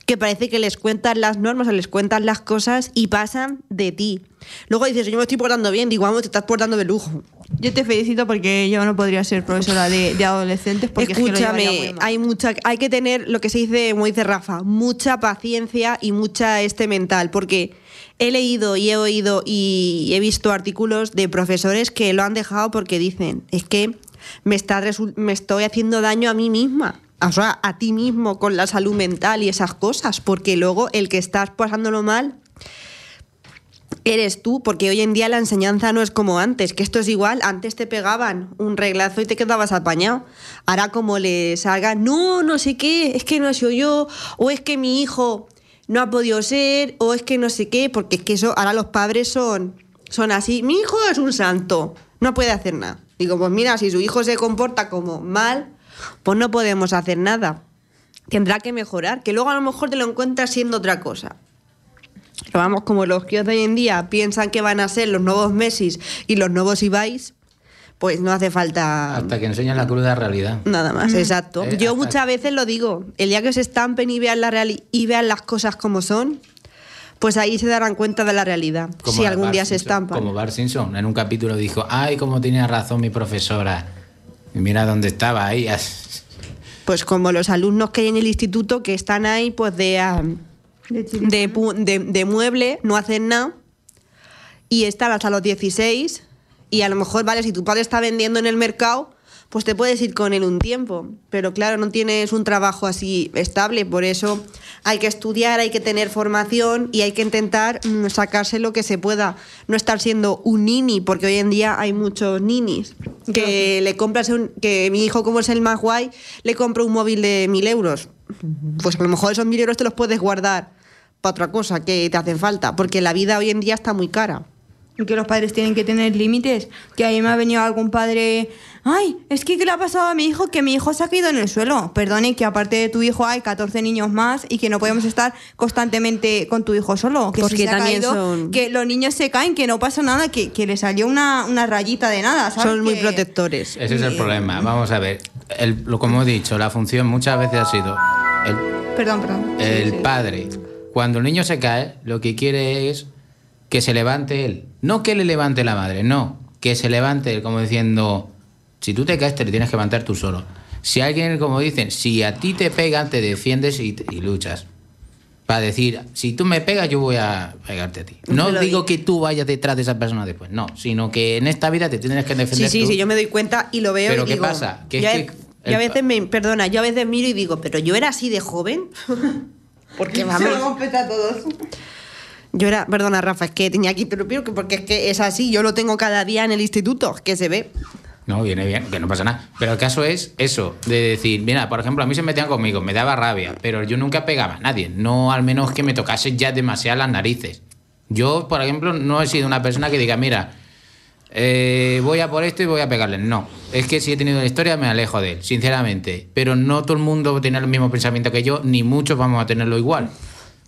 [SPEAKER 7] Que parece que les cuentan las normas o les cuentan las cosas y pasan de ti. Luego dices, yo me estoy portando bien, digo, vamos, te estás portando de lujo.
[SPEAKER 4] Yo te felicito porque yo no podría ser profesora de, de adolescentes porque es que lo llevaría muy
[SPEAKER 7] Escúchame,
[SPEAKER 4] mal.
[SPEAKER 7] hay mucha, hay que tener lo que se dice, como dice Rafa, mucha paciencia y mucha este mental, porque he leído y he oído y he visto artículos de profesores que lo han dejado porque dicen, es que me, está me estoy haciendo daño a mí misma. O sea, a ti mismo con la salud mental y esas cosas, porque luego el que estás pasándolo mal eres tú, porque hoy en día la enseñanza no es como antes, que esto es igual, antes te pegaban un reglazo y te quedabas apañado. Ahora como le salga, no, no sé qué, es que no soy yo, o es que mi hijo no ha podido ser, o es que no sé qué, porque es que eso, ahora los padres son, son así, mi hijo es un santo, no puede hacer nada. Digo, pues mira, si su hijo se comporta como mal, pues no podemos hacer nada. Tendrá que mejorar, que luego a lo mejor te lo encuentras siendo otra cosa. Pero vamos, como los que hoy en día piensan que van a ser los nuevos Messi y los nuevos Ibais, pues no hace falta.
[SPEAKER 6] Hasta que enseñan la cruda realidad.
[SPEAKER 7] Nada más, exacto.
[SPEAKER 6] Eh,
[SPEAKER 7] Yo muchas veces lo digo, el día que se estampen y vean, la reali- y vean las cosas como son, pues ahí se darán cuenta de la realidad.
[SPEAKER 6] Como
[SPEAKER 7] si algún día se estampan.
[SPEAKER 6] Como Bart Simpson, en un capítulo dijo, ay, cómo tenía razón mi profesora. Y mira dónde estaba ahí. (laughs)
[SPEAKER 7] Pues como los alumnos que hay en el instituto que están ahí, pues de, ah, de, de- de mueble, no hacen nada, y están hasta los 16, y a lo mejor, vale, si tu padre está vendiendo en el mercado, pues te puedes ir con él un tiempo, pero claro, no tienes un trabajo así estable, por eso hay que estudiar, hay que tener formación y hay que intentar mm, sacarse lo que se pueda, no estar siendo un nini, porque hoy en día hay muchos ninis, que le compras un, que mi hijo como es el más guay, le compro un móvil de mil euros, pues a lo mejor esos mil euros te los puedes guardar para otra cosa que te hacen falta, porque la vida hoy en día está muy cara.
[SPEAKER 4] Que los padres tienen que tener límites. Que a mí me ha venido algún padre. Ay, es que ¿qué le ha pasado a mi hijo? Que mi hijo se ha caído en el suelo. Perdone, que aparte de tu hijo hay 14 niños más y que no podemos estar constantemente con tu hijo solo. Que si
[SPEAKER 7] Porque
[SPEAKER 4] se ha caído,
[SPEAKER 7] son-
[SPEAKER 4] Que los niños se caen, que no pasa nada, que, que le salió una, una rayita de nada. ¿sabes?
[SPEAKER 7] Son muy
[SPEAKER 4] Que-
[SPEAKER 7] protectores.
[SPEAKER 6] Ese es el problema. Vamos a ver. El- lo como he dicho, la función muchas veces ha sido el,
[SPEAKER 4] Perdón, perdón. Sí,
[SPEAKER 6] el
[SPEAKER 4] sí.
[SPEAKER 6] padre. Cuando el niño se cae, lo que quiere es que se levante él. No que le levante la madre, no. Que se levante él, como diciendo, si tú te caes, te tienes que levantar tú solo. Si alguien, como dicen, si a ti te pegan, te defiendes y, y luchas. Para decir, si tú me pegas, yo voy a pegarte a ti. No digo
[SPEAKER 7] digo.
[SPEAKER 6] que tú vayas detrás de esa persona después, no. Sino que en esta vida te tienes que
[SPEAKER 7] Sí,
[SPEAKER 6] defender
[SPEAKER 7] sí,
[SPEAKER 6] tú.
[SPEAKER 7] sí, yo me doy cuenta y lo veo
[SPEAKER 6] Pero
[SPEAKER 7] y
[SPEAKER 6] ¿qué
[SPEAKER 7] digo,
[SPEAKER 6] pasa? Que
[SPEAKER 7] yo,
[SPEAKER 6] es
[SPEAKER 7] a-
[SPEAKER 6] que
[SPEAKER 7] yo a veces me, perdona, yo a veces miro y digo, pero yo era así de joven. (laughs) Porque
[SPEAKER 4] Se
[SPEAKER 7] vamos,
[SPEAKER 4] lo peta a todos.
[SPEAKER 7] Yo era, perdona Rafa, es que tenía que interrumpir porque es que es así, yo lo tengo cada día en el instituto, que se ve.
[SPEAKER 6] No, viene bien, que no pasa nada. Pero el caso es eso, de decir, mira, por ejemplo, a mí se metían conmigo, me daba rabia, pero yo nunca pegaba a nadie. No al menos que me tocase ya demasiado las narices. Yo, por ejemplo, no he sido una persona que diga, mira, eh, voy a por esto y voy a pegarle. No, es que si he tenido la historia me alejo de él, sinceramente. Pero no todo el mundo tiene el mismo pensamiento que yo, ni muchos vamos a tenerlo igual.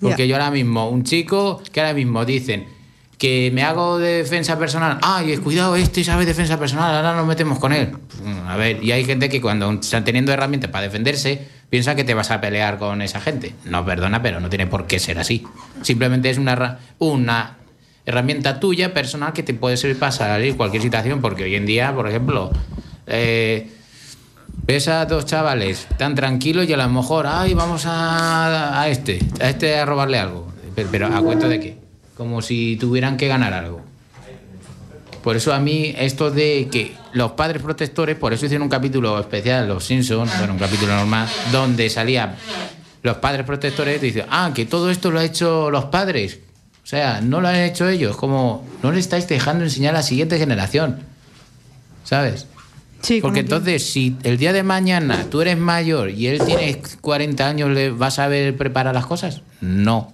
[SPEAKER 6] Porque yo ahora mismo, un chico que ahora mismo dicen que me hago de defensa personal, ay, cuidado, este sabe defensa personal, ahora nos metemos con él. Mm, A ver, y hay gente que cuando están teniendo herramientas para defenderse, piensa que te vas a pelear con esa gente. No, perdona, pero no tiene por qué ser así. Simplemente es una, una herramienta tuya personal que te puede servir para salir cualquier situación, porque hoy en día, por ejemplo, eh, ves a dos chavales tan tranquilos y a lo mejor, ay, vamos a, a este, a este a robarle algo. Pero, ¿a cuento de qué? Como si tuvieran que ganar algo. Por eso a mí esto de que los padres protectores, por eso hicieron un capítulo especial, Los Simpsons, bueno, un capítulo normal, donde salían los padres protectores y dicen, ah, que todo esto lo han hecho los padres. O sea, no lo han hecho ellos, como no le estáis dejando enseñar a la siguiente generación. ¿Sabes?
[SPEAKER 4] Sí,
[SPEAKER 6] Porque entonces, si el día de mañana tú eres mayor y él tiene 40 años, ¿le vas a saber preparar las cosas? No.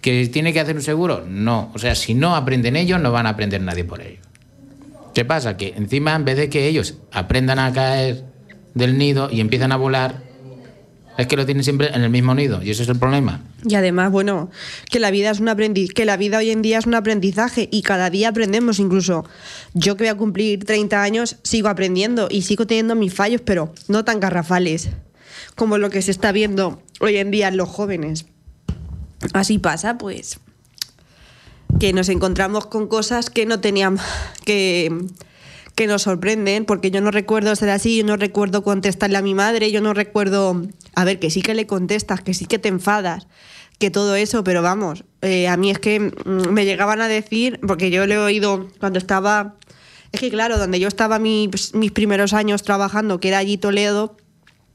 [SPEAKER 6] ¿Que tiene que hacer un seguro? No. O sea, si no aprenden ellos, no van a aprender nadie por ellos. ¿Qué pasa? Que encima, en vez de que ellos aprendan a caer del nido y empiezan a volar, es que lo tienen siempre en el mismo nido. Y ese es el problema.
[SPEAKER 7] Y además, bueno, que la vida es un que la vida hoy en día es un aprendizaje y cada día aprendemos incluso. Yo que voy a cumplir 30 años sigo aprendiendo y sigo teniendo mis fallos, pero no tan garrafales como lo que se está viendo hoy en día en los jóvenes. Así pasa, pues que nos encontramos con cosas que no teníamos que que nos sorprenden, porque yo no recuerdo ser así, yo no recuerdo contestarle a mi madre, yo no recuerdo, a ver, que sí que le contestas, que sí que te enfadas, que todo eso, pero vamos, eh, a mí es que mm, me llegaban a decir, porque yo le he oído cuando estaba, es que claro, donde yo estaba mis, mis primeros años trabajando, que era allí Toledo,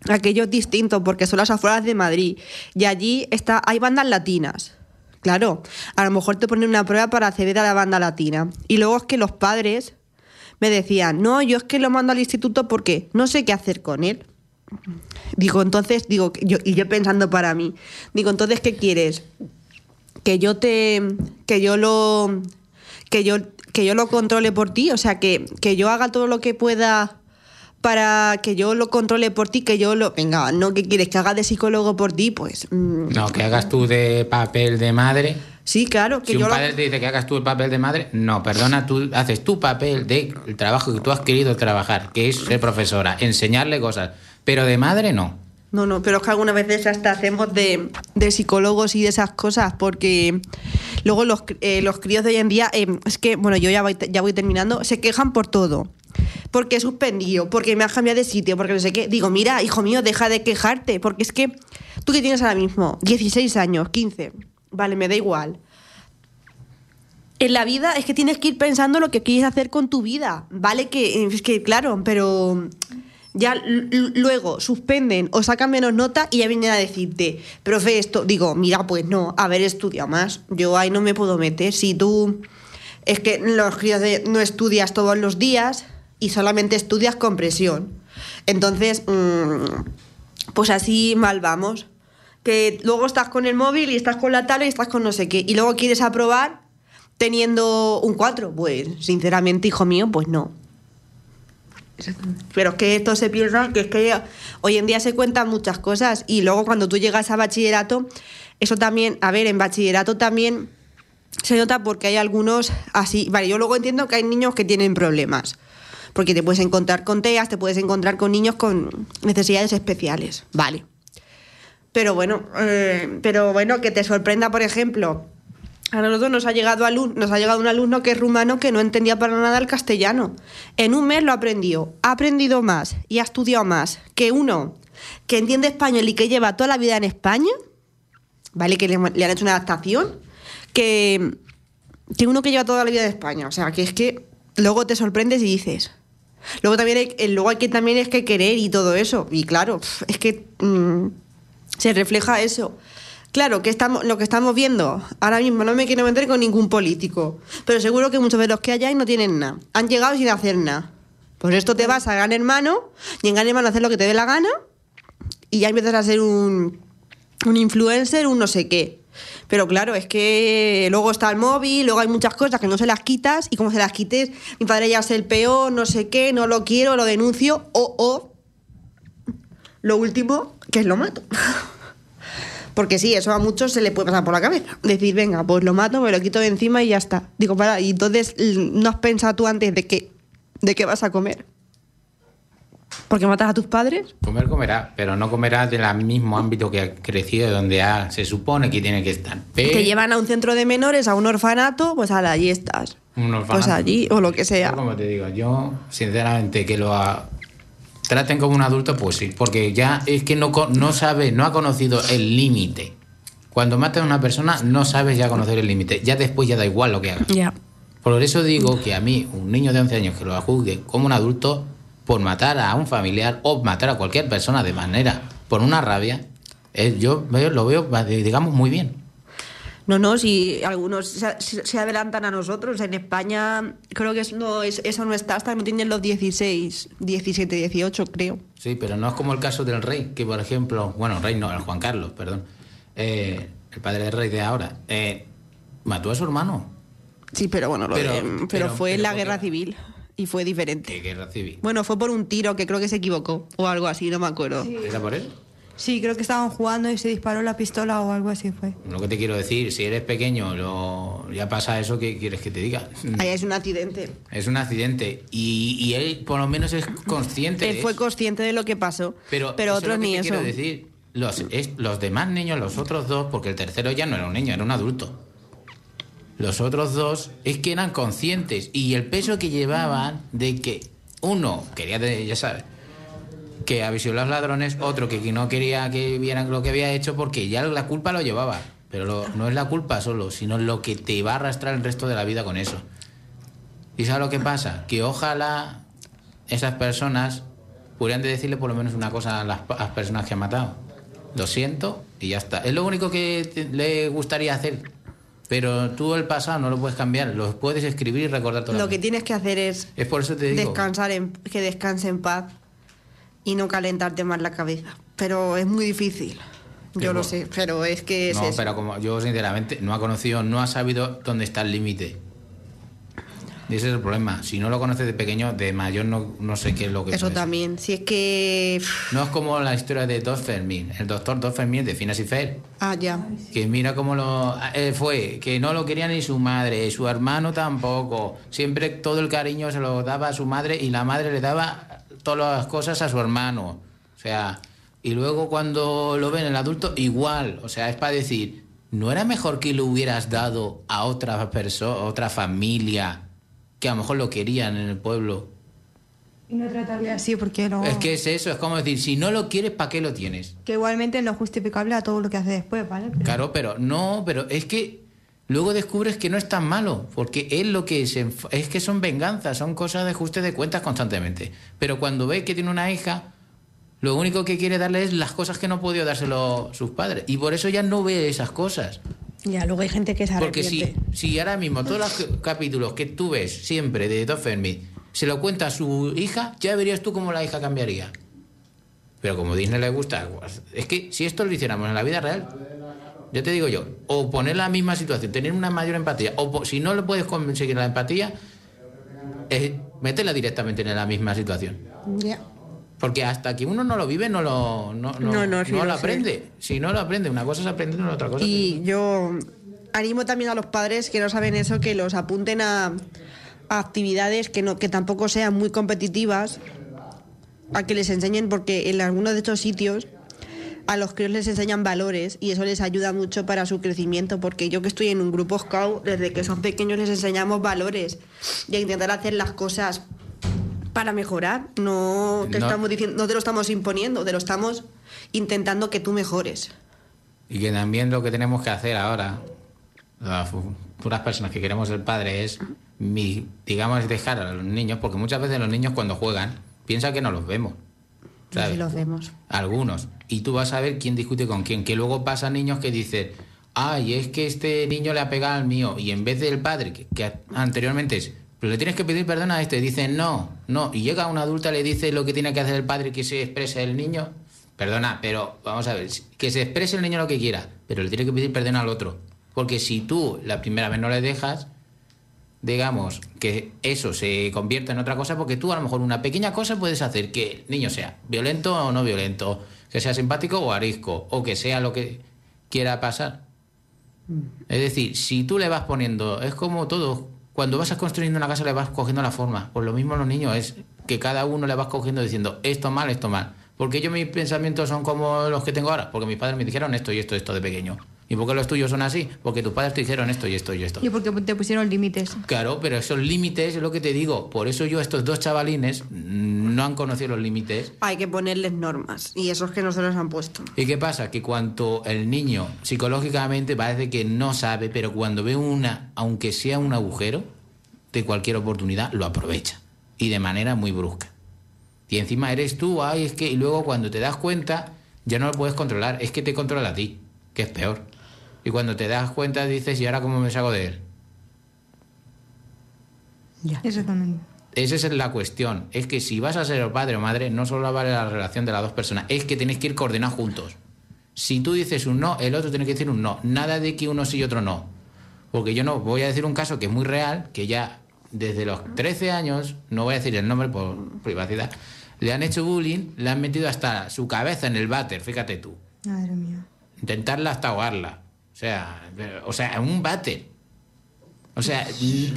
[SPEAKER 7] aquello es distinto, porque son las afueras de Madrid, y allí está, hay bandas latinas Claro, a lo mejor te ponen una prueba para acceder a la banda latina. Y luego es que los padres me decían, no, yo es que lo mando al instituto porque no sé qué hacer con él. Digo, entonces, digo, yo, y yo pensando para mí, digo, entonces, ¿qué quieres? Que yo te, que yo lo, que yo, que yo lo controle por ti, o sea, que, que yo haga todo lo que pueda para que yo lo controle por ti, que yo lo... Venga, ¿no? ¿Qué quieres? ¿Que haga de psicólogo por ti? Pues...
[SPEAKER 6] Mm. No, que hagas tú de papel de madre.
[SPEAKER 7] Sí, claro.
[SPEAKER 6] Que si un padre te dice que hagas tú el papel de madre, no, perdona, tú haces tu papel de el trabajo que tú has querido trabajar, que es ser profesora, enseñarle cosas, pero de madre no.
[SPEAKER 7] No, no, pero es que algunas veces hasta hacemos de, de psicólogos y de esas cosas, porque luego los, eh, los críos de hoy en día, eh, es que, bueno, yo ya voy, ya voy terminando, se quejan por todo porque he suspendido, porque me has cambiado de sitio, porque no sé qué. Digo, mira, hijo mío, deja de quejarte, porque es que tú que tienes ahora mismo 16 años, 15, vale, me da igual. En la vida es que tienes que ir pensando lo que quieres hacer con tu vida, ¿vale? Que es que, claro, pero ya luego suspenden o sacan menos nota y ya vienen a decirte, profe, esto, digo, mira, pues no, haber estudiado más, yo ahí no me puedo meter, si tú, es que los críos de, no estudias todos los días, y solamente estudias con presión. Entonces, mm, pues así mal vamos. Que luego estás con el móvil y estás con la tablet y estás con no sé qué. Y luego quieres aprobar teniendo un 4. Pues, sinceramente, hijo mío, pues no. Pero es que esto se piensa que es que hoy en día se cuentan muchas cosas y luego cuando tú llegas a bachillerato, eso también, a ver, en bachillerato también se nota porque hay algunos así. Vale, yo luego entiendo que hay niños que tienen problemas porque te puedes encontrar con TEAS, te puedes encontrar con niños con necesidades especiales, vale. Pero bueno, eh, pero bueno, que te sorprenda, por ejemplo, a nosotros nos ha, llegado nos ha llegado un alumno que es rumano que no entendía para nada el castellano. En un mes lo aprendió, ha aprendido más y ha estudiado más que uno que entiende español y que lleva toda la vida en España, ¿vale? Que le, han hecho una adaptación, que, que uno que lleva toda la vida en España. O sea, que es que luego te sorprendes y dices, Luego también hay, eh, luego hay que también es que querer y todo eso. Y claro, es que mm, se refleja eso. Claro, que estamos, lo que estamos viendo ahora mismo, no me quiero meter con ningún político, pero seguro que muchos de los que hay no tienen nada. Han llegado sin hacer nada. Por esto te vas a Gran Hermano y en Gran Hermano hacer lo que te dé la gana y ya empiezas a ser un, un influencer, un no sé qué. Pero claro, es que luego está el móvil, luego hay muchas cosas que no se las quitas y como se las quites, mi padre ya es el peor, no sé qué, no lo quiero, lo denuncio o, o lo último, que lo mato. (laughs) Porque sí, eso a muchos se le puede pasar por la cabeza. Decir, venga, pues lo mato, me lo quito de encima y ya está. Digo, para, y entonces no has pensado tú antes de qué, de qué vas a comer. ¿Porque matas a tus padres?
[SPEAKER 6] Comer comerá, pero no comerá del mismo ámbito que ha crecido, donde se supone que tiene que estar.
[SPEAKER 7] Te llevan a un centro de menores, a un orfanato, pues allí estás. Un orfanato. Pues allí, o lo que sea.
[SPEAKER 6] como te digo, yo, sinceramente, que lo traten como un adulto, pues sí, porque ya es que no, no sabe, no ha conocido el límite. Cuando matas a una persona, no sabes ya conocer el límite. Ya después ya da igual lo que hagas. Por eso digo que a mí, un niño de 11 años que lo juzgue como un adulto, por matar a un familiar o matar a cualquier persona de manera por una rabia, eh, yo lo veo, digamos, muy bien.
[SPEAKER 7] No, no, si algunos se, adelantan a nosotros, en España creo que es, no, es, eso no está hasta no tienen los 16, 17, 18, creo.
[SPEAKER 6] Sí, pero no es como el caso del rey, que por ejemplo, bueno, rey no, el Juan Carlos, perdón, eh, el padre del rey de ahora, eh, mató a su hermano.
[SPEAKER 7] Sí, pero bueno, pero, fue en la guerra civil y fue diferente.
[SPEAKER 6] ¿Qué guerra civil?
[SPEAKER 7] Bueno, fue por un tiro que creo que se equivocó o algo así, no me acuerdo.
[SPEAKER 6] ¿Era por él?
[SPEAKER 4] Sí, creo que estaban jugando y se disparó la pistola o algo así fue.
[SPEAKER 6] Lo que te quiero decir, si eres pequeño, lo, ya pasa eso, ¿qué quieres que te diga?
[SPEAKER 7] Ahí es un accidente.
[SPEAKER 6] Es un accidente. Y, él por lo menos es consciente.
[SPEAKER 7] él fue consciente de lo que pasó. Pero, pero otros ni eso.
[SPEAKER 6] Quiero decir, los, los demás niños, los otros dos, porque el tercero ya no era un niño, era un adulto. Los otros dos es que eran conscientes y el peso que llevaban de que uno quería, ya sabes, que avisó a los ladrones, otro que no quería que vieran lo que había hecho porque ya la culpa lo llevaba. Pero no es la culpa solo, sino lo que te va a arrastrar el resto de la vida con eso. ¿Y sabes lo que pasa? Que ojalá esas personas pudieran decirle por lo menos una cosa a las, a las personas que han matado. Lo siento y ya está. Es lo único que le gustaría hacer Pero tú el pasado no lo puedes cambiar, lo puedes escribir y recordar todo.
[SPEAKER 7] Lo que tienes que hacer es,
[SPEAKER 6] es por eso te digo.
[SPEAKER 7] descansar en, que descanse en paz y no calentarte más la cabeza. Pero es muy difícil. Yo lo sé, pero es que es
[SPEAKER 6] No, pero como yo sinceramente no ha conocido, no ha sabido dónde está el límite. Y ese es el problema. Si no lo conoces de pequeño, de mayor no, no sé qué es lo que
[SPEAKER 7] Eso también. Si es que.
[SPEAKER 6] No es como la historia de Dos Fermín, el doctor Dos Fermín de Finas y Fer.
[SPEAKER 7] Ah, ya.
[SPEAKER 6] Que mira cómo lo eh, fue, que no lo quería ni su madre, su hermano tampoco. Siempre todo el cariño se lo daba a su madre y la madre le daba todas las cosas a su hermano. O sea, y luego cuando lo ven el adulto, igual. O sea, es para decir, ¿no era mejor que lo hubieras dado a otra persona, otra familia, que a lo mejor lo querían en el pueblo?
[SPEAKER 4] Y no tratarle así porque no...
[SPEAKER 6] Es que es eso, es como decir, si no lo quieres, ¿para qué lo tienes?
[SPEAKER 4] Que igualmente no es justificable a todo lo que hace después, ¿vale? Pero-
[SPEAKER 6] Claro, pero no, pero es que luego descubres que no es tan malo, porque él lo que se es que son venganzas, son cosas de ajuste de cuentas constantemente. Pero cuando ve que tiene una hija, lo único que quiere darle es las cosas que no podido dárselo sus padres. Y por eso ya no ve esas cosas.
[SPEAKER 8] Ya, luego hay gente que se
[SPEAKER 6] Porque
[SPEAKER 8] arrepiente.
[SPEAKER 6] si, si ahora mismo todos los capítulos que tú ves siempre de Dos Fermi se lo cuenta a su hija, ya verías tú cómo la hija cambiaría. Pero como Disney le gusta, es que si esto lo hiciéramos en la vida real, yo te digo yo, o poner la misma situación, tener una mayor empatía, o si no le puedes conseguir la empatía, es meterla directamente en la misma situación. Porque hasta que uno no lo vive, no lo, no, no,
[SPEAKER 7] No, no, sí
[SPEAKER 6] no
[SPEAKER 7] lo
[SPEAKER 6] lo aprende. Si no lo aprende, una cosa es aprender, otra cosa
[SPEAKER 7] Y yo animo también a los padres que no saben eso, que los apunten a, a actividades que, no, que tampoco sean muy competitivas, a que les enseñen, porque en algunos de estos sitios a los críos les enseñan valores y eso les ayuda mucho para su crecimiento, porque yo que estoy en un grupo scout, desde que son pequeños les enseñamos valores y a intentar hacer las cosas para mejorar, no te,
[SPEAKER 6] No.
[SPEAKER 7] Estamos diciendo, no te lo estamos imponiendo, te lo estamos intentando que tú mejores.
[SPEAKER 6] Y que también lo que tenemos que hacer ahora, las futuras personas que queremos ser padres, es, mi, digamos, dejar a los niños, porque muchas veces los niños cuando juegan piensan que no los vemos.
[SPEAKER 7] Los vemos.
[SPEAKER 6] Algunos. Y tú vas a ver quién discute con quién. Que luego pasan niños que dicen, ay, es que este niño le ha pegado al mío. Y en vez del padre, que, que anteriormente es, pero le tienes que pedir perdón a este, dicen, no, no. Y llega una adulta le dice lo que tiene que hacer el padre que se exprese el niño. Perdona, pero vamos a ver, que se exprese el niño lo que quiera, pero le tiene que pedir perdón al otro. Porque si tú la primera vez no le dejas, digamos, que eso se convierta en otra cosa, porque tú a lo mejor una pequeña cosa puedes hacer que el niño sea violento o no violento, que sea simpático o arisco, o que sea lo que quiera pasar. Es decir, si tú le vas poniendo, es como todo, cuando vas construyendo una casa le vas cogiendo la forma, pues lo mismo los niños, es que cada uno le vas cogiendo diciendo esto mal, esto mal. Porque yo mis pensamientos son como los que tengo ahora, porque mis padres me dijeron esto y esto, esto de pequeño. ¿Y por qué los tuyos son así? Porque tus padres te dijeron esto y esto y esto.
[SPEAKER 4] Y porque te pusieron límites.
[SPEAKER 6] Claro, pero esos límites es lo que te digo. Por eso yo, estos dos chavalines, mm, no han conocido los límites.
[SPEAKER 7] Hay que ponerles normas y esos que no se los han puesto.
[SPEAKER 6] ¿Y qué pasa? Que cuando el niño psicológicamente parece que no sabe, pero cuando ve una, aunque sea un agujero, de cualquier oportunidad, lo aprovecha. Y de manera muy brusca. Y encima eres tú, ay, es que. Y luego cuando te das cuenta, ya no lo puedes controlar, es que te controla a ti, que es peor. Y cuando te das cuenta dices, ¿y ahora cómo me salgo de él?
[SPEAKER 4] Exactamente.
[SPEAKER 6] Esa es la cuestión. Es que si vas a ser padre o madre, no solo vale la relación de las dos personas, es que tenéis que ir coordinados juntos. Si tú dices un no, el otro tiene que decir un no. Nada de que uno sí y otro no. Porque yo no, voy a decir un caso que es muy real, que ya desde los 13 años, no voy a decir el nombre por privacidad, le han hecho bullying, le han metido hasta su cabeza en el váter, fíjate tú.
[SPEAKER 4] Madre mía.
[SPEAKER 6] Intentarla hasta ahogarla. O sea, o sea, un váter. O sea,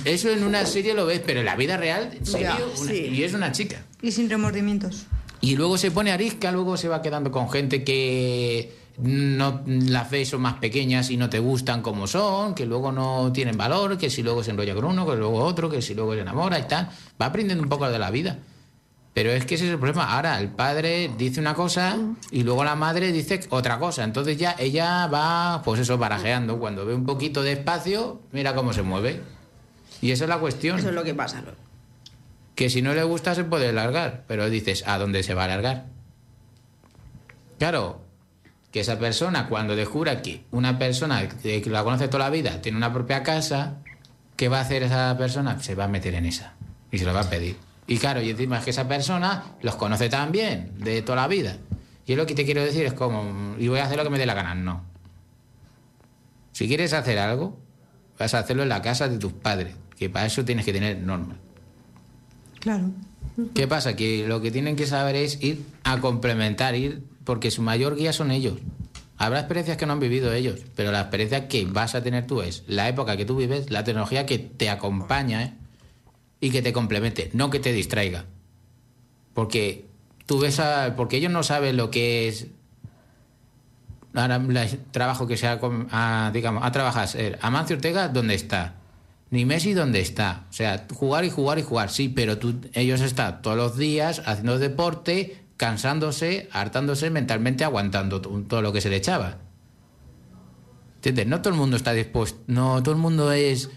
[SPEAKER 6] eso en una serie lo ves, pero en la vida real, serio, una-
[SPEAKER 4] sí.
[SPEAKER 6] y es una chica.
[SPEAKER 4] Y sin remordimientos.
[SPEAKER 6] Y luego se pone arisca, luego se va quedando con gente que no las ves son más pequeñas y no te gustan como son, que luego no tienen valor, que si luego se enrolla con uno, que luego otro, que si luego se enamora y tal. Va aprendiendo un poco de la vida. Pero es que ese es el problema. Ahora el padre dice una cosa y luego la madre dice otra cosa. Entonces ya ella va, pues eso, barajeando. Cuando ve un poquito de espacio, mira cómo se mueve. Y esa es la cuestión.
[SPEAKER 7] Eso es lo que pasa. ¿no?
[SPEAKER 6] Que si no le gusta se puede largar, pero dices, ¿a dónde se va a largar? Claro, que esa persona, cuando descubra que una persona que la conoce toda la vida tiene una propia casa, ¿qué va a hacer esa persona? Se va a meter en esa y se lo va a pedir. Y claro, y encima es que esa persona los conoce tan bien de toda la vida. Y lo que te quiero decir es como, y voy a hacer lo que me dé la gana. No. Si quieres hacer algo, vas a hacerlo en la casa de tus padres, que para eso tienes que tener normas.
[SPEAKER 4] Claro.
[SPEAKER 6] ¿Qué pasa? Que lo que tienen que saber es ir a complementar, ir, porque su mayor guía son ellos. Habrá experiencias que no han vivido ellos, pero la experiencia que vas a tener tú es la época que tú vives, la tecnología que te acompaña ¿eh? Y que te complemente, no que te distraiga. Porque tú ves a, porque ellos no saben lo que es el trabajo que sea a, digamos a trabajar Amancio Ortega dónde está ni Messi dónde está o sea jugar y jugar y jugar sí pero tú, ellos están todos los días haciendo deporte cansándose hartándose mentalmente aguantando todo lo que se le echaba ¿entiendes? no todo el mundo está dispuesto no todo el mundo es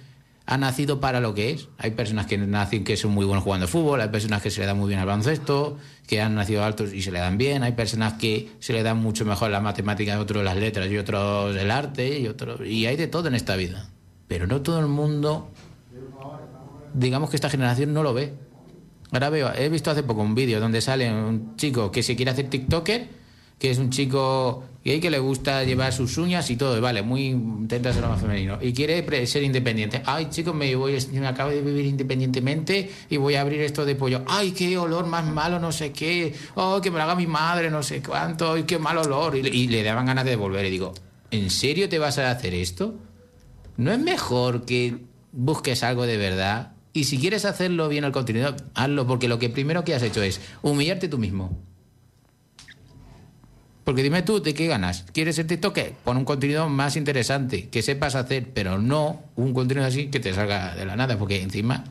[SPEAKER 6] ha nacido para lo que es. Hay personas que nacen que son muy buenos jugando fútbol, hay personas que se le dan muy bien al baloncesto, que han nacido altos y se le dan bien, hay personas que se le dan mucho mejor la matemática, otros las letras y otros el arte y otros y hay de todo en esta vida. Pero no todo el mundo digamos que esta generación no lo ve. Ahora veo, he visto hace poco un vídeo donde sale un chico que se quiere hacer TikToker que es un chico gay que le gusta llevar sus uñas y todo, vale, muy intenta ser más femenino y quiere ser independiente. Ay, chicos, me voy, me acabo de vivir independientemente y voy a abrir esto de pollo. Ay, qué olor más malo, no sé qué. Oh, que me lo haga mi madre, no sé cuánto. Ay, qué mal olor. Y, y le daban ganas de volver y digo, ¿en serio te vas a hacer esto? ¿No es mejor que busques algo de verdad? Y si quieres hacerlo bien al contenido, hazlo, porque lo que primero que has hecho es humillarte tú mismo. Porque dime tú, ¿de qué ganas? ¿Quieres ser TikTok? Pon un contenido más interesante, que sepas hacer, pero no un contenido así que te salga de la nada, porque encima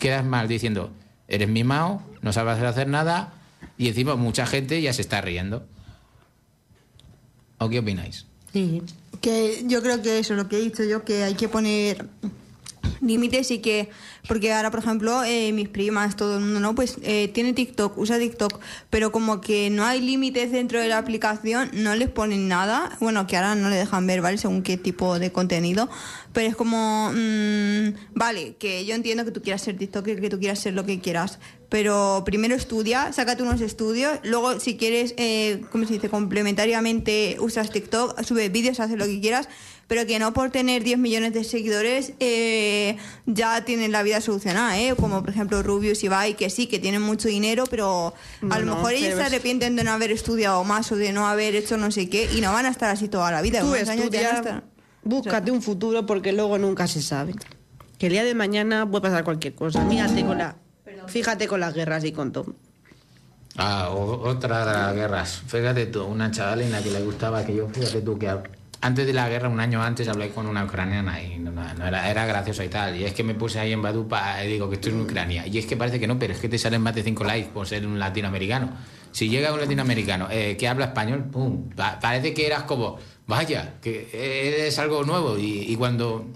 [SPEAKER 6] quedas mal diciendo, eres mimado, no sabes hacer nada, y encima mucha gente ya se está riendo. ¿O qué opináis?
[SPEAKER 4] Sí. Que yo creo que eso, lo que he dicho yo, que hay que poner límites y que, porque ahora, por ejemplo, eh, mis primas, todo el mundo, ¿no? Pues eh, tiene TikTok, usa TikTok, pero como que no hay límites dentro de la aplicación, no les ponen nada, bueno, que ahora no le dejan ver, ¿vale? Según qué tipo de contenido, pero es como, mm, vale, que yo entiendo que tú quieras ser TikTok, que tú quieras ser lo que quieras, pero primero estudia, sácate unos estudios, luego si quieres, eh, ¿cómo se dice?, complementariamente usas TikTok, sube vídeos, haces lo que quieras, pero que no por tener 10 millones de seguidores eh, ya tienen la vida solucionada, ¿eh? Como por ejemplo Rubius y Ibai, que sí, que tienen mucho dinero, pero a lo mejor ellos se arrepienten de no haber estudiado más o de no haber hecho no sé qué y no van a estar así toda la vida.
[SPEAKER 7] Tú estudia, búscate un futuro porque luego nunca se sabe. Que el día de mañana puede pasar cualquier cosa. Fíjate con, la, fíjate con las guerras y con todo.
[SPEAKER 6] Ah, otra de las guerras. Fíjate tú, una chavalina que le gustaba que yo, fíjate tú, que antes de la guerra, un año antes, hablé con una ucraniana y no, era, era, gracioso y tal. Y es que me puse ahí en Badupa y digo que estoy en Ucrania. Y es que parece que no, pero es que te salen más de 5 likes por ser un latinoamericano. Si llega un latinoamericano eh, que habla español, ¡pum! parece que eras como, vaya, que eres algo nuevo. Y, cuando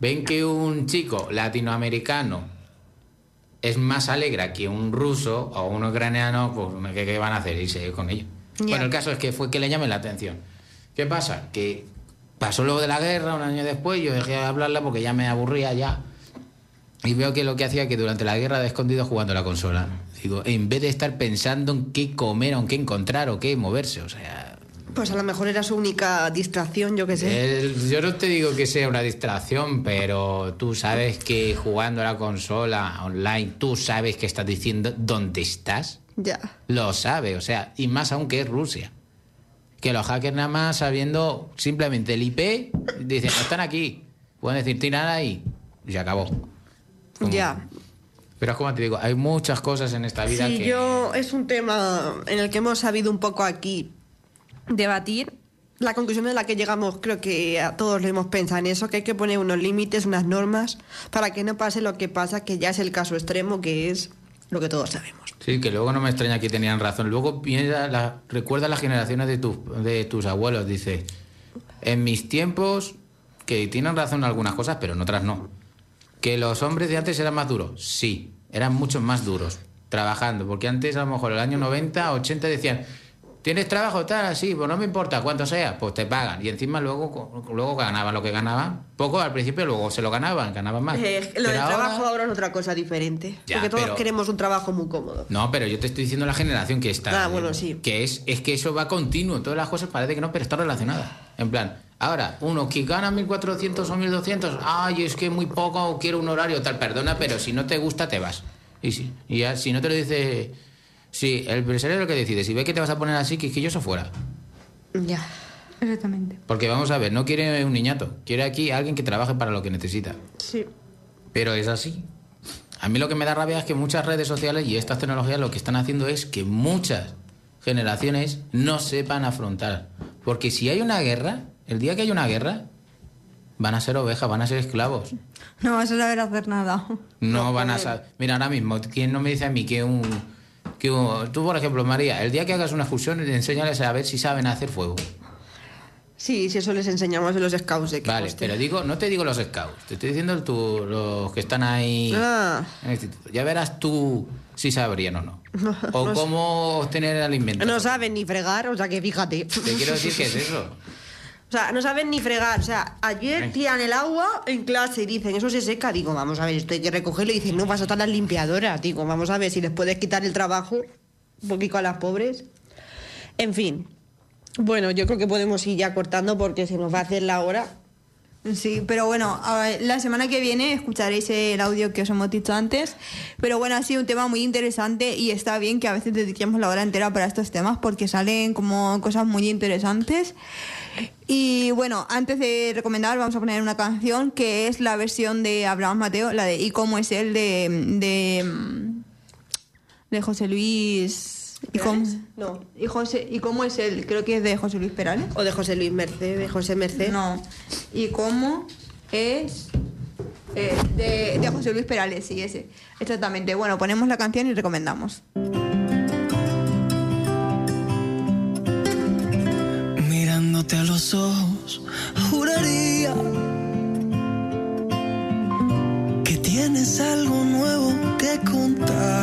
[SPEAKER 6] ven que un chico latinoamericano es más alegre que un ruso o un ucraniano, pues ¿qué, van a hacer? Irse con ellos. Bueno, el caso es que fue que le llame la atención. ¿Qué pasa? Que pasó luego de la guerra, un año después, yo dejé de hablarla porque ya me aburría ya. Y veo que lo que hacía que durante la guerra de escondido jugando la consola. Digo, en vez de estar pensando en qué comer o en qué encontrar o qué moverse, o sea...
[SPEAKER 7] Pues a lo mejor era su única distracción, yo qué sé.
[SPEAKER 6] yo no te digo que sea una distracción, pero tú sabes que jugando a la consola online, tú sabes que estás diciendo dónde estás.
[SPEAKER 7] Ya.
[SPEAKER 6] Lo sabe, o sea, y más aún que es Rusia que los hackers nada más sabiendo simplemente el IP, dicen, están aquí, pueden decir, tiran ahí, y se acabó.
[SPEAKER 7] Ya.
[SPEAKER 6] Pero es como te digo, hay muchas cosas en esta vida
[SPEAKER 7] sí, yo es un tema en el que hemos sabido un poco aquí debatir. La conclusión de la que llegamos, creo que a todos lo hemos pensado en eso, que hay que poner unos límites, unas normas, para que no pase lo que pasa, que ya es el caso extremo, que es lo que todos sabemos.
[SPEAKER 6] Sí, que luego no me extraña que tenían razón. Luego piensa, la, recuerda las generaciones de, tus de tus abuelos, dice, en mis tiempos, que tienen razón en algunas cosas, pero en otras no. Que los hombres de antes eran más duros, sí, eran mucho más duros, trabajando, porque antes a lo mejor el año 90, 80 decían, ¿Tienes trabajo tal? Sí, pues no me importa cuánto sea, pues te pagan. Y encima luego, luego ganaban lo que ganaban. Poco al principio, luego se lo ganaban, ganaban más.
[SPEAKER 7] Eh, lo del trabajo ahora es otra cosa diferente. porque todos queremos un trabajo muy cómodo.
[SPEAKER 6] No, pero yo te estoy diciendo la generación que está.
[SPEAKER 7] Ah, bueno, sí.
[SPEAKER 6] Que es, es que eso va continuo. Todas las cosas parece que no, pero está relacionada. En plan, ahora, uno que gana 1.400 o 1.200, ay, es que muy poco, quiero un horario tal, perdona, pero si no te gusta, te vas. Y, si, y ya, si no te lo dice Sí, el empresario es lo que decide. Si ve que te vas a poner así, yo fuera.
[SPEAKER 7] Ya.
[SPEAKER 4] Exactamente.
[SPEAKER 6] Porque vamos a ver, no quiere un niñato. Quiere aquí alguien que trabaje para lo que necesita.
[SPEAKER 7] Sí.
[SPEAKER 6] Pero es así. A mí lo que me da rabia es que muchas redes sociales y estas tecnologías lo que están haciendo es que muchas generaciones no sepan afrontar. Porque si hay una guerra, el día que hay una guerra, van a ser ovejas, van a ser esclavos.
[SPEAKER 4] No vas a saber hacer nada.
[SPEAKER 6] No van a saber. Mira, ahora mismo, ¿quién no me dice a mí que un que tú, por ejemplo, María, el día que hagas una excursión, enséñales a ver si saben hacer fuego.
[SPEAKER 7] Sí, si eso les enseñamos en los scouts. De
[SPEAKER 6] vale, pero digo, no te digo los scouts, te estoy diciendo tú, los que están ahí
[SPEAKER 7] ah.
[SPEAKER 6] en el instituto. Ya verás tú si sabrían o no. (laughs) o cómo obtener alimento.
[SPEAKER 7] No saben ni fregar, o sea que fíjate.
[SPEAKER 6] Te quiero decir que es eso. (laughs)
[SPEAKER 7] O sea, no saben ni fregar. O sea, ayer tiran el agua en clase y dicen, eso se seca. Digo, vamos a ver, esto hay que recogerlo. Y dicen, no, vas a estar las limpiadoras. Digo, vamos a ver si les puedes quitar el trabajo un poquito a las pobres. En fin. Bueno, yo creo que podemos ir ya cortando porque se nos va a hacer la hora.
[SPEAKER 4] Sí, pero bueno, la semana que viene escucharéis el audio que os hemos dicho antes. Pero bueno, ha sido un tema muy interesante y está bien que a veces dediquemos la hora entera para estos temas porque salen como cosas muy interesantes. Y bueno, antes de recomendar, vamos a poner una canción que es la versión de Abraham Mateo, la de ¿Y cómo es él? de, de, de José Luis.
[SPEAKER 7] ¿Y cómo?
[SPEAKER 4] No. ¿Y, José, ¿Y cómo es él? Creo que es de José Luis Perales.
[SPEAKER 7] O de José Luis Merced, de José Merced.
[SPEAKER 4] No. ¿Y cómo es eh, de, de José Luis Perales? Sí, ese. Exactamente. Bueno, ponemos la canción y recomendamos.
[SPEAKER 8] a los ojos, juraría que tienes algo nuevo que contarme.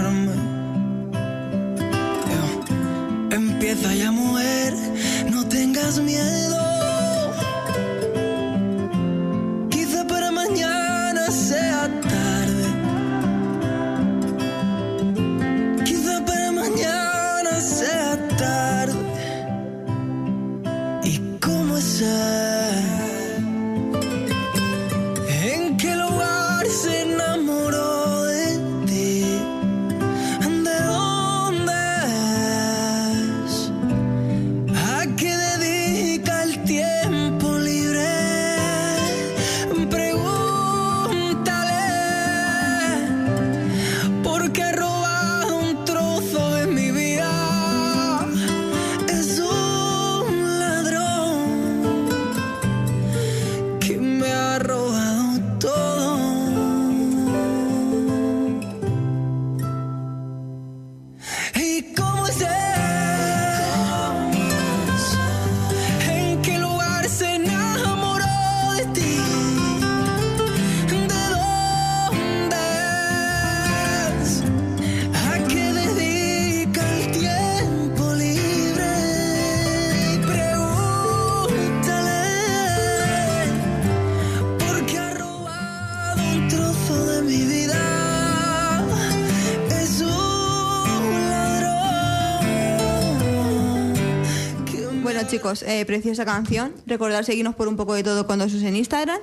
[SPEAKER 4] Chicos, eh, preciosa canción. Recordad seguirnos por un poco de todo cuando sus en Instagram.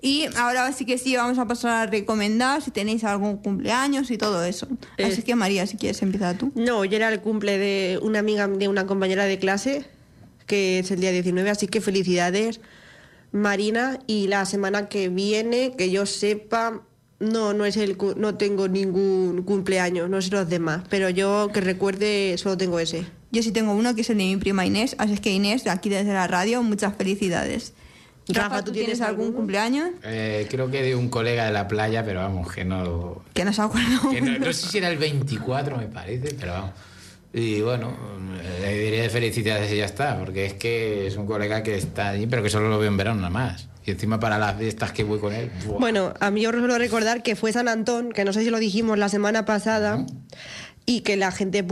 [SPEAKER 4] Y ahora sí que sí, vamos a pasar a recomendar si tenéis algún cumpleaños y todo eso.
[SPEAKER 7] Eh.
[SPEAKER 4] Así que María, si quieres empezar tú.
[SPEAKER 7] No, hoy era el cumple de una amiga de una compañera de clase, que es el día 19, así que felicidades, Marina. Y la semana que viene, que yo sepa, no, no es el no tengo ningún cumpleaños, no sé los demás, pero yo que recuerde solo tengo ese.
[SPEAKER 4] Yo sí tengo uno que es el de mi prima Inés, así es que Inés, de aquí desde la radio, muchas felicidades.
[SPEAKER 7] Rafa,
[SPEAKER 4] ¿tú tienes algún cumpleaños?
[SPEAKER 6] Eh, creo que de un colega de la playa, pero vamos, que no.
[SPEAKER 4] Que no se acuerdo.
[SPEAKER 6] que no, no sé si era el 24, me parece, pero vamos. Y bueno, le diré felicidades y ya está, porque es que es un colega que está allí, pero que solo lo veo en verano nada más. Y encima para las fiestas que voy con él. ¡buah!
[SPEAKER 7] Bueno, a mí yo suelo recordar que fue San Antón, que no sé si lo dijimos la semana pasada, y que la gente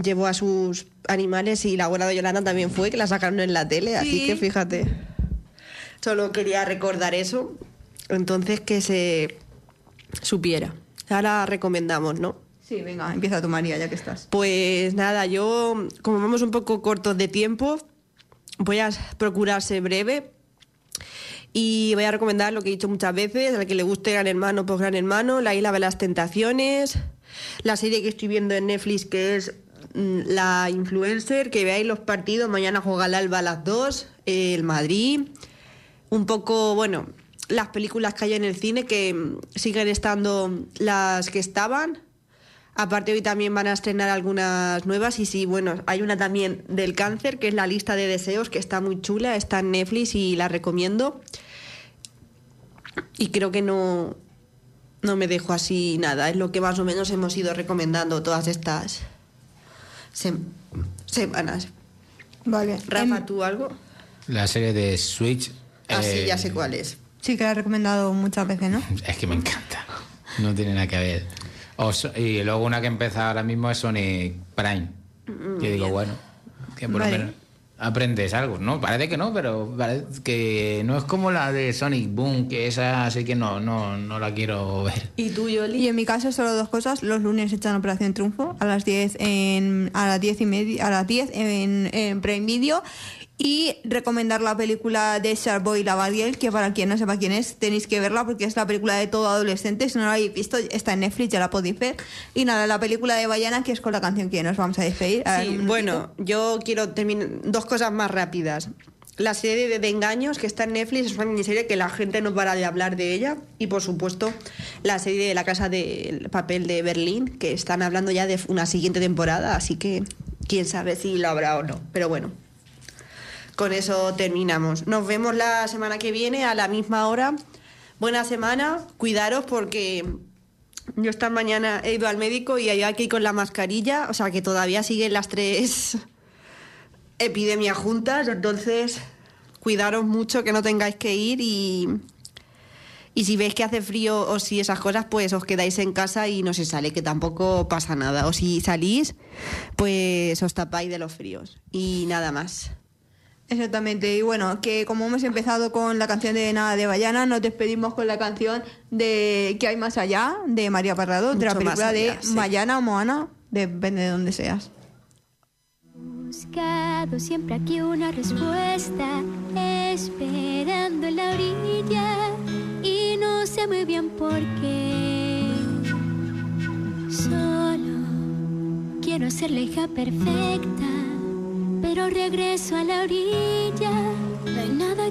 [SPEAKER 7] llevó a sus animales y la abuela de Yolanda también fue, que la sacaron en la tele, así
[SPEAKER 4] Sí.
[SPEAKER 7] que fíjate. Solo quería recordar eso, entonces que se supiera. Ahora recomendamos, ¿no?
[SPEAKER 4] Sí, venga, empieza tú, María, ya que estás.
[SPEAKER 7] Pues nada, yo, como vamos un poco cortos de tiempo, voy a procurar ser breve y voy a recomendar lo que he dicho muchas veces, al que le guste Gran Hermano, pues Gran Hermano, La Isla de las Tentaciones, la serie que estoy viendo en Netflix que es mm, La Influencer, que veáis los partidos, mañana juega el Alba a las 2, eh, el Madrid, un poco, bueno, las películas que hay en el cine que mm, siguen estando las que estaban. Aparte hoy también van a estrenar algunas nuevas y sí, bueno, hay una también del cáncer que es la lista de deseos que está muy chula, está en Netflix y la recomiendo. Y creo que no, no me dejo así nada, es lo que más o menos hemos ido recomendando todas estas sem- semanas.
[SPEAKER 4] Vale.
[SPEAKER 7] Rafa,
[SPEAKER 4] Em,
[SPEAKER 7] ¿tú algo?
[SPEAKER 6] La serie de Switch.
[SPEAKER 7] Ah, sí,
[SPEAKER 6] eh,
[SPEAKER 7] ya sé cuál es.
[SPEAKER 4] Sí, que la he recomendado muchas veces, ¿no? (laughs)
[SPEAKER 6] Es que me encanta. No tiene nada que ver. O so- y luego una que empieza ahora mismo es Sonic Prime. Que digo, bueno, que por
[SPEAKER 4] Vale.
[SPEAKER 6] lo menos aprendes algo, ¿no? Parece que no, pero parece que no es como la de Sonic Boom, que esa sí que no, no, no la quiero ver.
[SPEAKER 7] ¿Y tú, Yoli?
[SPEAKER 4] Y en mi caso solo dos cosas. Los lunes echan Operación Triunfo a las 10 en a las 10 y media a las 10 en, en Prime Video y recomendar la película de Sharkboy y la Badiel, que para quien no sepa quién es, tenéis que verla porque es la película de todo adolescente. Si no la habéis visto, está en Netflix, ya la podéis ver. Y nada, la película de Bayana, que es con la canción que nos vamos a despedir. A
[SPEAKER 7] Sí, bueno, yo quiero terminar dos cosas más rápidas. La serie de, de Engaños que está en Netflix es una miniserie que la gente no para de hablar de ella. Y por supuesto, la serie de La Casa del Papel de Berlín, que están hablando ya de una siguiente temporada. Así que quién sabe si lo habrá o no. Pero bueno, con eso terminamos. Nos vemos la semana que viene a la misma hora. Buena semana, cuidaros porque yo esta mañana he ido al médico y hay aquí con la mascarilla, o sea que todavía siguen las tres (laughs) epidemias juntas, entonces cuidaros mucho que no tengáis que ir y, y si veis que hace frío o si esas cosas, pues os quedáis en casa y no se sale, que tampoco pasa nada. O si salís, pues os tapáis de los fríos y nada más.
[SPEAKER 4] Exactamente, y bueno, que como hemos empezado con la canción de Nada de Bayana, nos despedimos con la canción de ¿Qué hay más allá? de María Parrado, de la película
[SPEAKER 7] allá,
[SPEAKER 4] de
[SPEAKER 7] sí.
[SPEAKER 4] Mayana o Moana, depende de donde seas.
[SPEAKER 9] Buscado siempre aquí una respuesta, esperando en la orilla y no sé muy bien por qué. Solo quiero ser la hija perfecta, pero regreso a la orilla. No hay nada